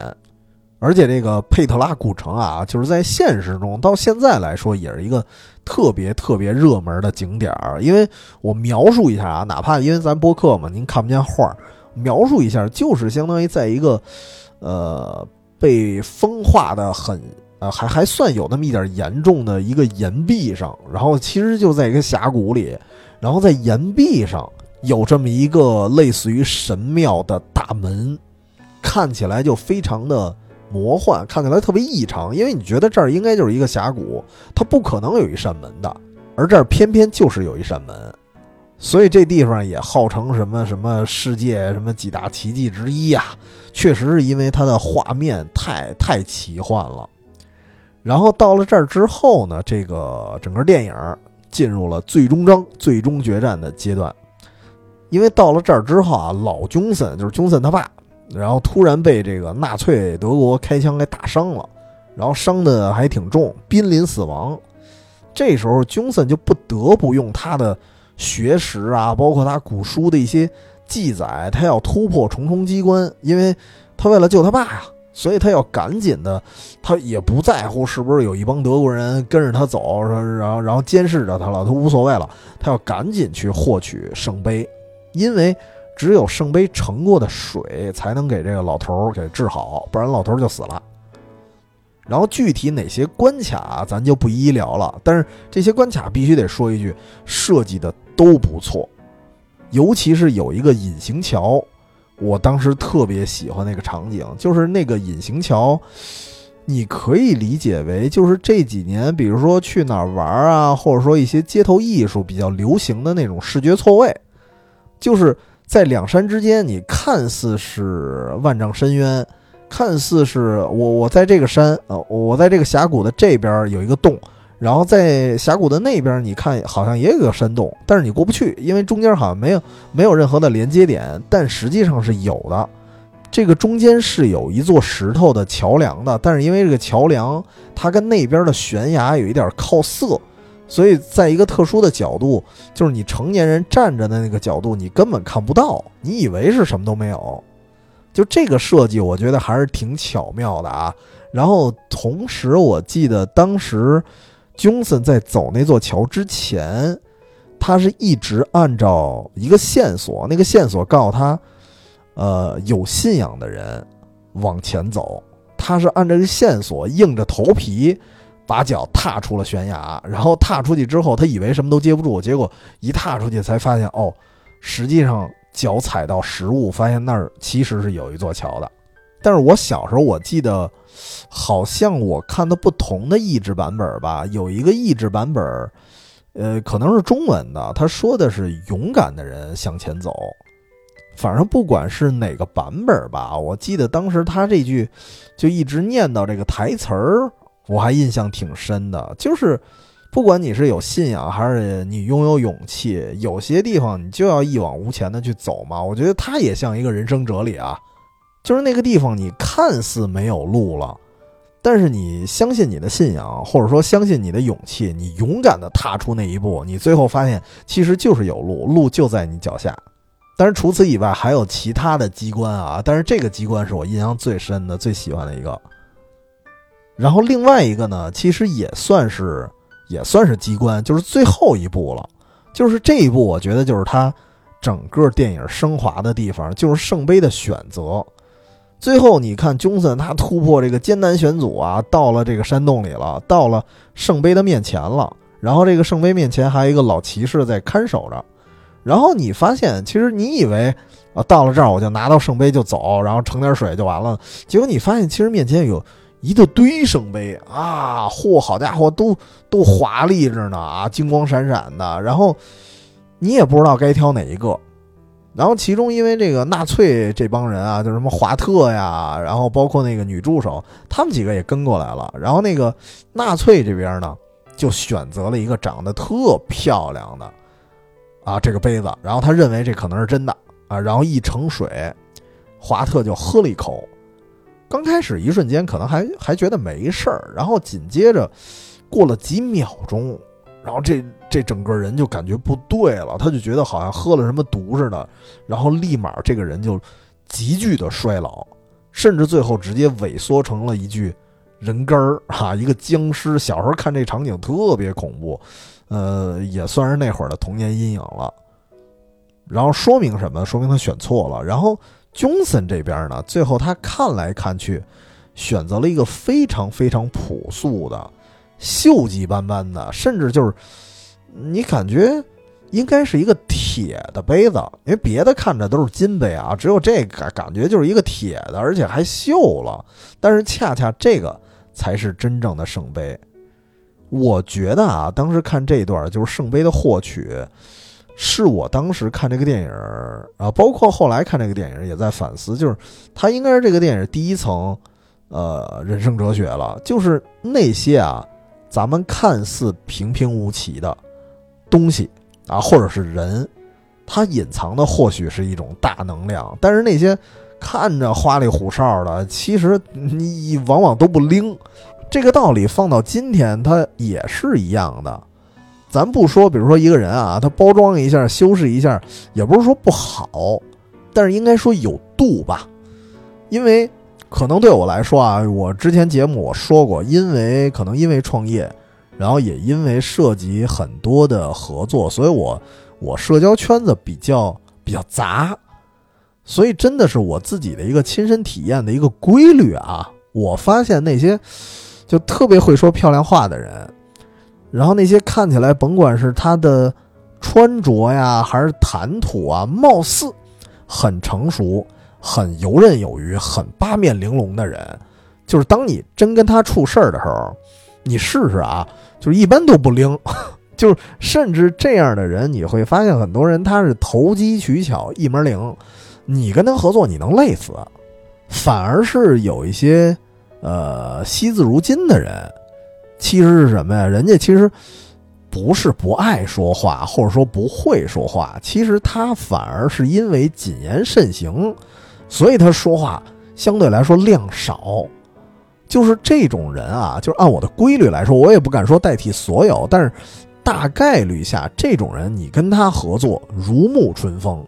而且这个佩特拉古城啊，就是在现实中到现在来说，也是一个特别特别热门的景点。因为我描述一下啊，哪怕因为咱播客嘛，您看不见画儿。描述一下，就是相当于在一个，呃，被风化的很，呃，还还算有那么一点严重的一个岩壁上，然后其实就在一个峡谷里，然后在岩壁上有这么一个类似于神庙的大门，看起来就非常的魔幻，看起来特别异常，因为你觉得这儿应该就是一个峡谷，它不可能有一扇门的，而这儿偏偏就是有一扇门。所以这地方也号称什么什么世界什么几大奇迹之一呀？确实是因为它的画面太太奇幻了。然后到了这儿之后呢，这个整个电影进入了最终章、最终决战的阶段。因为到了这儿之后啊，老琼森就是琼森他爸，然后突然被这个纳粹德国开枪给打伤了，然后伤的还挺重，濒临死亡。这时候琼森就不得不用他的。学识啊，包括他古书的一些记载，他要突破重重机关，因为他为了救他爸呀，所以他要赶紧的，他也不在乎是不是有一帮德国人跟着他走，然后然后监视着他了，他无所谓了，他要赶紧去获取圣杯，因为只有圣杯盛过的水才能给这个老头儿给治好，不然老头儿就死了。然后具体哪些关卡咱就不一一聊了，但是这些关卡必须得说一句，设计的都不错，尤其是有一个隐形桥，我当时特别喜欢那个场景，就是那个隐形桥，你可以理解为就是这几年，比如说去哪儿玩啊，或者说一些街头艺术比较流行的那种视觉错位，就是在两山之间，你看似是万丈深渊。看似是我，我在这个山，呃，我在这个峡谷的这边有一个洞，然后在峡谷的那边，你看好像也有个山洞，但是你过不去，因为中间好像没有没有任何的连接点，但实际上是有的。这个中间是有一座石头的桥梁的，但是因为这个桥梁它跟那边的悬崖有一点靠色，所以在一个特殊的角度，就是你成年人站着的那个角度，你根本看不到，你以为是什么都没有。就这个设计，我觉得还是挺巧妙的啊。然后同时，我记得当时，Johnson 在走那座桥之前，他是一直按照一个线索，那个线索告诉他，呃，有信仰的人往前走。他是按照这个线索，硬着头皮把脚踏出了悬崖。然后踏出去之后，他以为什么都接不住，结果一踏出去才发现，哦，实际上。脚踩到实物，发现那儿其实是有一座桥的。但是我小时候我记得，好像我看的不同的译制版本吧，有一个译制版本，呃，可能是中文的，他说的是“勇敢的人向前走”。反正不管是哪个版本吧，我记得当时他这句就一直念叨这个台词儿，我还印象挺深的，就是。不管你是有信仰还是你拥有勇气，有些地方你就要一往无前的去走嘛。我觉得他也像一个人生哲理啊，就是那个地方你看似没有路了，但是你相信你的信仰，或者说相信你的勇气，你勇敢的踏出那一步，你最后发现其实就是有路，路就在你脚下。但是除此以外还有其他的机关啊，但是这个机关是我印象最深的、最喜欢的一个。然后另外一个呢，其实也算是。也算是机关，就是最后一步了，就是这一步，我觉得就是他整个电影升华的地方，就是圣杯的选择。最后你看，宗森他突破这个艰难险阻啊，到了这个山洞里了，到了圣杯的面前了，然后这个圣杯面前还有一个老骑士在看守着，然后你发现，其实你以为啊，到了这儿我就拿到圣杯就走，然后盛点水就完了，结果你发现其实面前有。一大堆圣杯啊！嚯，好家伙，都都华丽着呢啊，金光闪闪的。然后你也不知道该挑哪一个。然后其中因为这个纳粹这帮人啊，就什么华特呀，然后包括那个女助手，他们几个也跟过来了。然后那个纳粹这边呢，就选择了一个长得特漂亮的啊这个杯子。然后他认为这可能是真的啊。然后一盛水，华特就喝了一口。刚开始一瞬间可能还还觉得没事儿，然后紧接着过了几秒钟，然后这这整个人就感觉不对了，他就觉得好像喝了什么毒似的，然后立马这个人就急剧的衰老，甚至最后直接萎缩成了一具人干儿哈，一个僵尸。小时候看这场景特别恐怖，呃，也算是那会儿的童年阴影了。然后说明什么？说明他选错了。然后。Johnson 这边呢，最后他看来看去，选择了一个非常非常朴素的、锈迹斑斑的，甚至就是你感觉应该是一个铁的杯子，因为别的看着都是金杯啊，只有这个感觉就是一个铁的，而且还锈了。但是恰恰这个才是真正的圣杯。我觉得啊，当时看这一段就是圣杯的获取。是我当时看这个电影啊，包括后来看这个电影，也在反思，就是它应该是这个电影第一层，呃，人生哲学了，就是那些啊，咱们看似平平无奇的东西啊，或者是人，它隐藏的或许是一种大能量，但是那些看着花里胡哨的，其实你往往都不灵。这个道理放到今天，它也是一样的。咱不说，比如说一个人啊，他包装一下、修饰一下，也不是说不好，但是应该说有度吧。因为可能对我来说啊，我之前节目我说过，因为可能因为创业，然后也因为涉及很多的合作，所以我我社交圈子比较比较杂，所以真的是我自己的一个亲身体验的一个规律啊。我发现那些就特别会说漂亮话的人。然后那些看起来，甭管是他的穿着呀，还是谈吐啊，貌似很成熟、很游刃有余、很八面玲珑的人，就是当你真跟他处事儿的时候，你试试啊，就是一般都不灵，就是甚至这样的人，你会发现很多人他是投机取巧、一门灵，你跟他合作你能累死，反而是有一些呃惜字如金的人。其实是什么呀？人家其实不是不爱说话，或者说不会说话，其实他反而是因为谨言慎行，所以他说话相对来说量少。就是这种人啊，就是按我的规律来说，我也不敢说代替所有，但是大概率下，这种人你跟他合作如沐春风。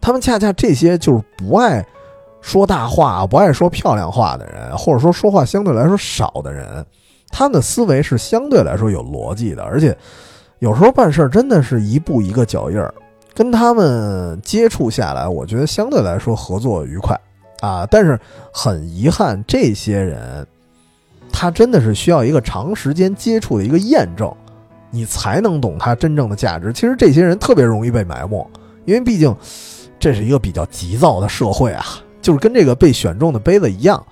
他们恰恰这些就是不爱说大话、不爱说漂亮话的人，或者说说话相对来说少的人。他们的思维是相对来说有逻辑的，而且有时候办事儿真的是一步一个脚印儿。跟他们接触下来，我觉得相对来说合作愉快啊。但是很遗憾，这些人他真的是需要一个长时间接触的一个验证，你才能懂他真正的价值。其实这些人特别容易被埋没，因为毕竟这是一个比较急躁的社会啊，就是跟这个被选中的杯子一样。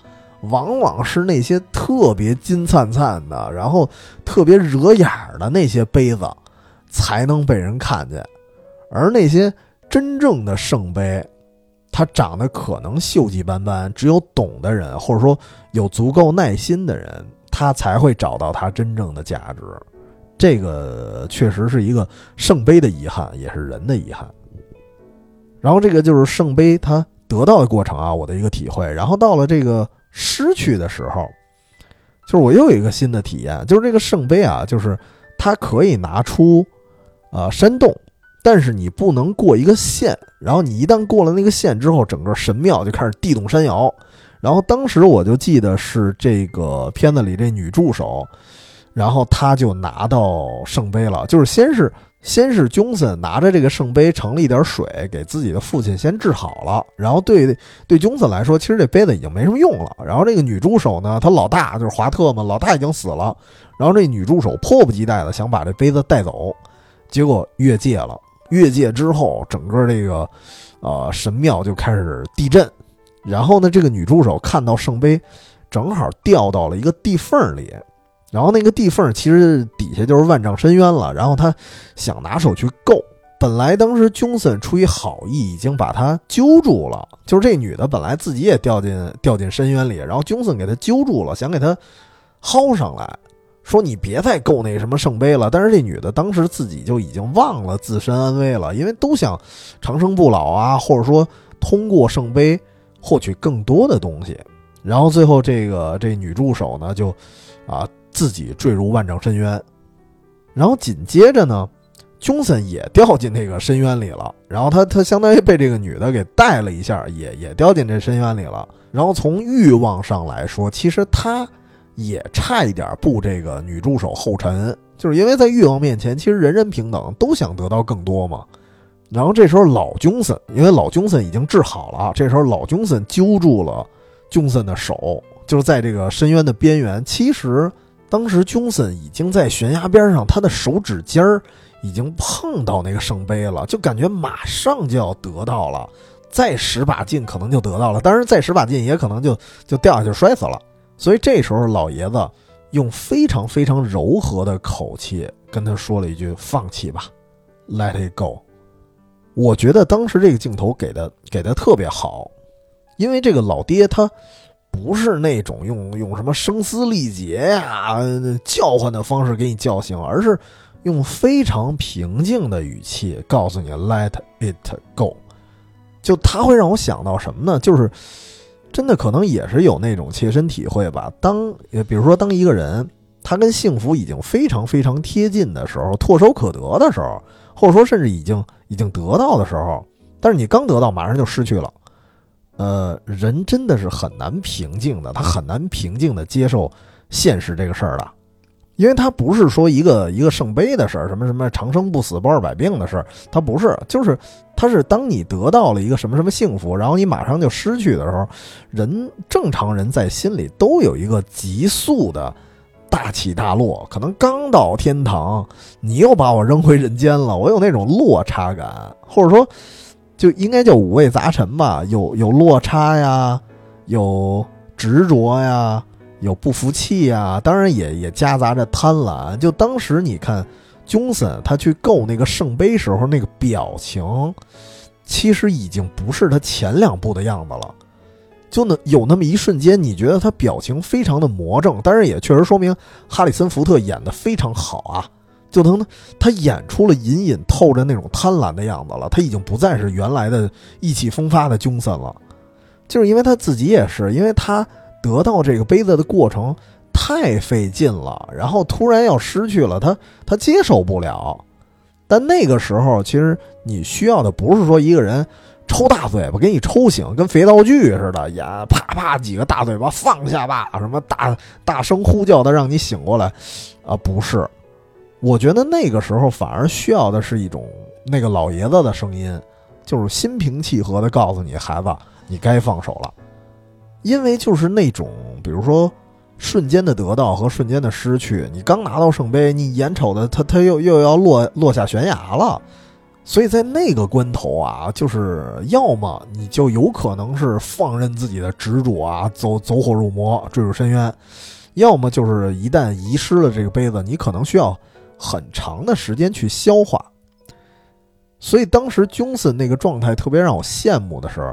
往往是那些特别金灿灿的，然后特别惹眼儿的那些杯子，才能被人看见。而那些真正的圣杯，它长得可能锈迹斑斑，只有懂的人，或者说有足够耐心的人，他才会找到它真正的价值。这个确实是一个圣杯的遗憾，也是人的遗憾。然后这个就是圣杯它得到的过程啊，我的一个体会。然后到了这个。失去的时候，就是我又有一个新的体验，就是这个圣杯啊，就是它可以拿出，呃，山洞，但是你不能过一个线，然后你一旦过了那个线之后，整个神庙就开始地动山摇。然后当时我就记得是这个片子里这女助手，然后她就拿到圣杯了，就是先是。先是琼森拿着这个圣杯盛了一点水，给自己的父亲先治好了。然后对对琼森来说，其实这杯子已经没什么用了。然后这个女助手呢，她老大就是华特嘛，老大已经死了。然后这女助手迫不及待的想把这杯子带走，结果越界了。越界之后，整个这个呃神庙就开始地震。然后呢，这个女助手看到圣杯正好掉到了一个地缝里。然后那个地缝其实底下就是万丈深渊了，然后他想拿手去够，本来当时琼森出于好意已经把他揪住了，就是这女的本来自己也掉进掉进深渊里，然后琼森给他揪住了，想给他薅上来，说你别再够那什么圣杯了。但是这女的当时自己就已经忘了自身安危了，因为都想长生不老啊，或者说通过圣杯获取更多的东西。然后最后这个这女助手呢就啊。自己坠入万丈深渊，然后紧接着呢，琼森也掉进那个深渊里了。然后他他相当于被这个女的给带了一下，也也掉进这深渊里了。然后从欲望上来说，其实他也差一点步这个女助手后尘，就是因为在欲望面前，其实人人平等，都想得到更多嘛。然后这时候老琼森，因为老琼森已经治好了，这时候老琼森揪住了琼森的手，就是在这个深渊的边缘，其实。当时琼森已经在悬崖边上，他的手指尖儿已经碰到那个圣杯了，就感觉马上就要得到了，再使把劲可能就得到了，当然再使把劲也可能就就掉下去摔死了。所以这时候老爷子用非常非常柔和的口气跟他说了一句：“放弃吧，Let it go。”我觉得当时这个镜头给的给的特别好，因为这个老爹他。不是那种用用什么声嘶力竭呀、叫唤的方式给你叫醒，而是用非常平静的语气告诉你 “Let it go”。就他会让我想到什么呢？就是真的可能也是有那种切身体会吧。当比如说当一个人他跟幸福已经非常非常贴近的时候，唾手可得的时候，或者说甚至已经已经得到的时候，但是你刚得到，马上就失去了。呃，人真的是很难平静的，他很难平静的接受现实这个事儿的，因为他不是说一个一个圣杯的事儿，什么什么长生不死、包治百病的事儿，他不是，就是他是当你得到了一个什么什么幸福，然后你马上就失去的时候，人正常人在心里都有一个急速的大起大落，可能刚到天堂，你又把我扔回人间了，我有那种落差感，或者说。就应该叫五味杂陈吧，有有落差呀，有执着呀，有不服气呀，当然也也夹杂着贪婪。就当时你看，琼森他去够那个圣杯时候那个表情，其实已经不是他前两部的样子了。就那有那么一瞬间，你觉得他表情非常的魔怔，但是也确实说明哈里森福特演的非常好啊。就能他演出了隐隐透着那种贪婪的样子了，他已经不再是原来的意气风发的琼森了，就是因为他自己也是，因为他得到这个杯子的过程太费劲了，然后突然要失去了，他他接受不了。但那个时候，其实你需要的不是说一个人抽大嘴巴给你抽醒，跟肥皂剧似的，演啪啪几个大嘴巴放下吧，什么大大声呼叫的让你醒过来，啊，不是。我觉得那个时候反而需要的是一种那个老爷子的声音，就是心平气和的告诉你孩子，你该放手了，因为就是那种比如说瞬间的得到和瞬间的失去，你刚拿到圣杯，你眼瞅着他他又又要落落下悬崖了，所以在那个关头啊，就是要么你就有可能是放任自己的执着啊，走走火入魔，坠入深渊，要么就是一旦遗失了这个杯子，你可能需要。很长的时间去消化，所以当时琼森那个状态特别让我羡慕的时候，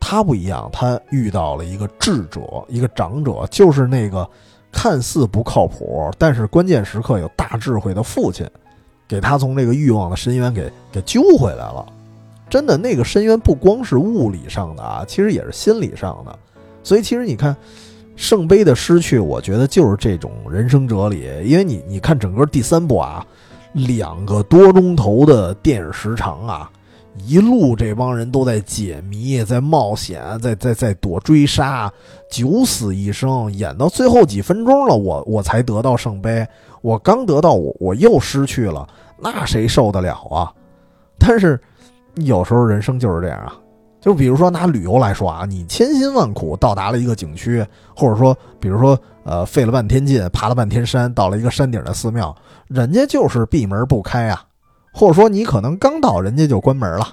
他不一样，他遇到了一个智者，一个长者，就是那个看似不靠谱，但是关键时刻有大智慧的父亲，给他从这个欲望的深渊给给揪回来了。真的，那个深渊不光是物理上的啊，其实也是心理上的。所以其实你看。圣杯的失去，我觉得就是这种人生哲理。因为你，你看整个第三部啊，两个多钟头的电影时长啊，一路这帮人都在解谜，在冒险，在在在躲追杀，九死一生，演到最后几分钟了，我我才得到圣杯，我刚得到，我我又失去了，那谁受得了啊？但是有时候人生就是这样啊。就比如说拿旅游来说啊，你千辛万苦到达了一个景区，或者说，比如说，呃，费了半天劲，爬了半天山，到了一个山顶的寺庙，人家就是闭门不开啊，或者说你可能刚到，人家就关门了，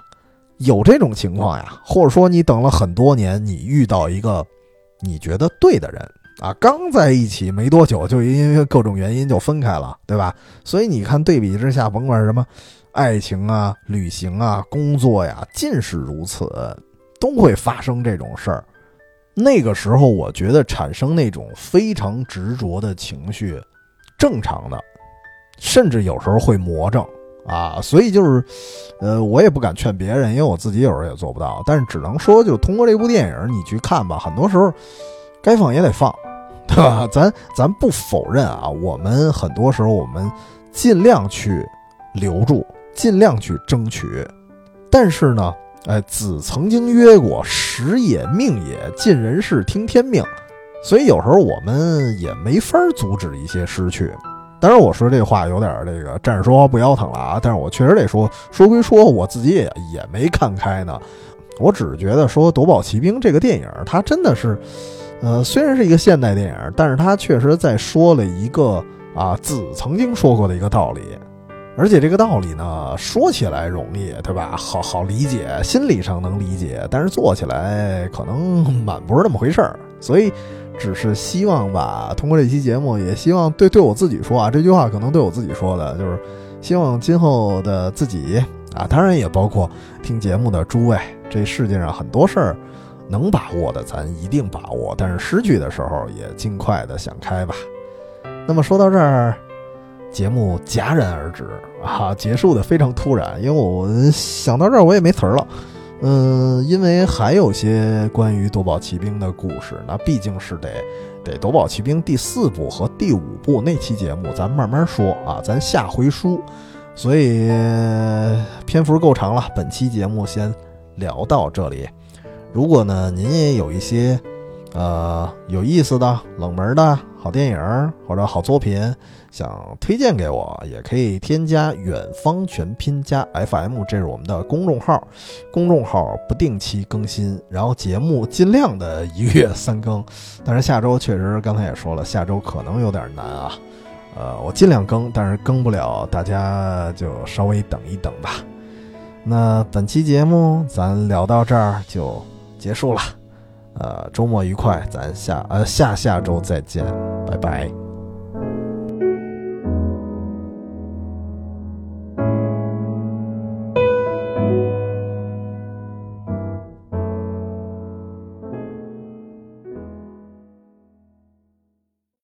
有这种情况呀，或者说你等了很多年，你遇到一个你觉得对的人啊，刚在一起没多久，就因为各种原因就分开了，对吧？所以你看对比之下，甭管什么。爱情啊，旅行啊，工作呀，尽是如此，都会发生这种事儿。那个时候，我觉得产生那种非常执着的情绪，正常的，甚至有时候会魔怔啊。所以就是，呃，我也不敢劝别人，因为我自己有时候也做不到。但是只能说，就通过这部电影，你去看吧。很多时候，该放也得放，对吧？咱咱不否认啊，我们很多时候我们尽量去留住。尽量去争取，但是呢，哎，子曾经曰过：“时也，命也，尽人事，听天命。”所以有时候我们也没法阻止一些失去。当然，我说这话有点这个站着说话不腰疼了啊。但是我确实得说，说归说，我自己也也没看开呢。我只是觉得说《夺宝奇兵》这个电影，它真的是，呃，虽然是一个现代电影，但是它确实在说了一个啊子曾经说过的一个道理。而且这个道理呢，说起来容易，对吧？好好理解，心理上能理解，但是做起来可能满不是那么回事儿。所以，只是希望吧，通过这期节目，也希望对对我自己说啊，这句话可能对我自己说的，就是希望今后的自己啊，当然也包括听节目的诸位，这世界上很多事儿能把握的，咱一定把握；但是失去的时候，也尽快的想开吧。那么说到这儿。节目戛然而止啊，结束的非常突然，因为我想到这儿我也没词儿了，嗯，因为还有些关于夺宝奇兵的故事，那毕竟是得得夺宝奇兵第四部和第五部那期节目，咱慢慢说啊，咱下回书。所以篇幅够长了，本期节目先聊到这里。如果呢，您也有一些呃有意思的、冷门的好电影或者好作品想推荐给我，也可以添加“远方全拼加 FM”，这是我们的公众号。公众号不定期更新，然后节目尽量的一个月三更。但是下周确实刚才也说了，下周可能有点难啊。呃，我尽量更，但是更不了，大家就稍微等一等吧。那本期节目咱聊到这儿就结束了。呃，周末愉快，咱下呃下下周再见，拜拜。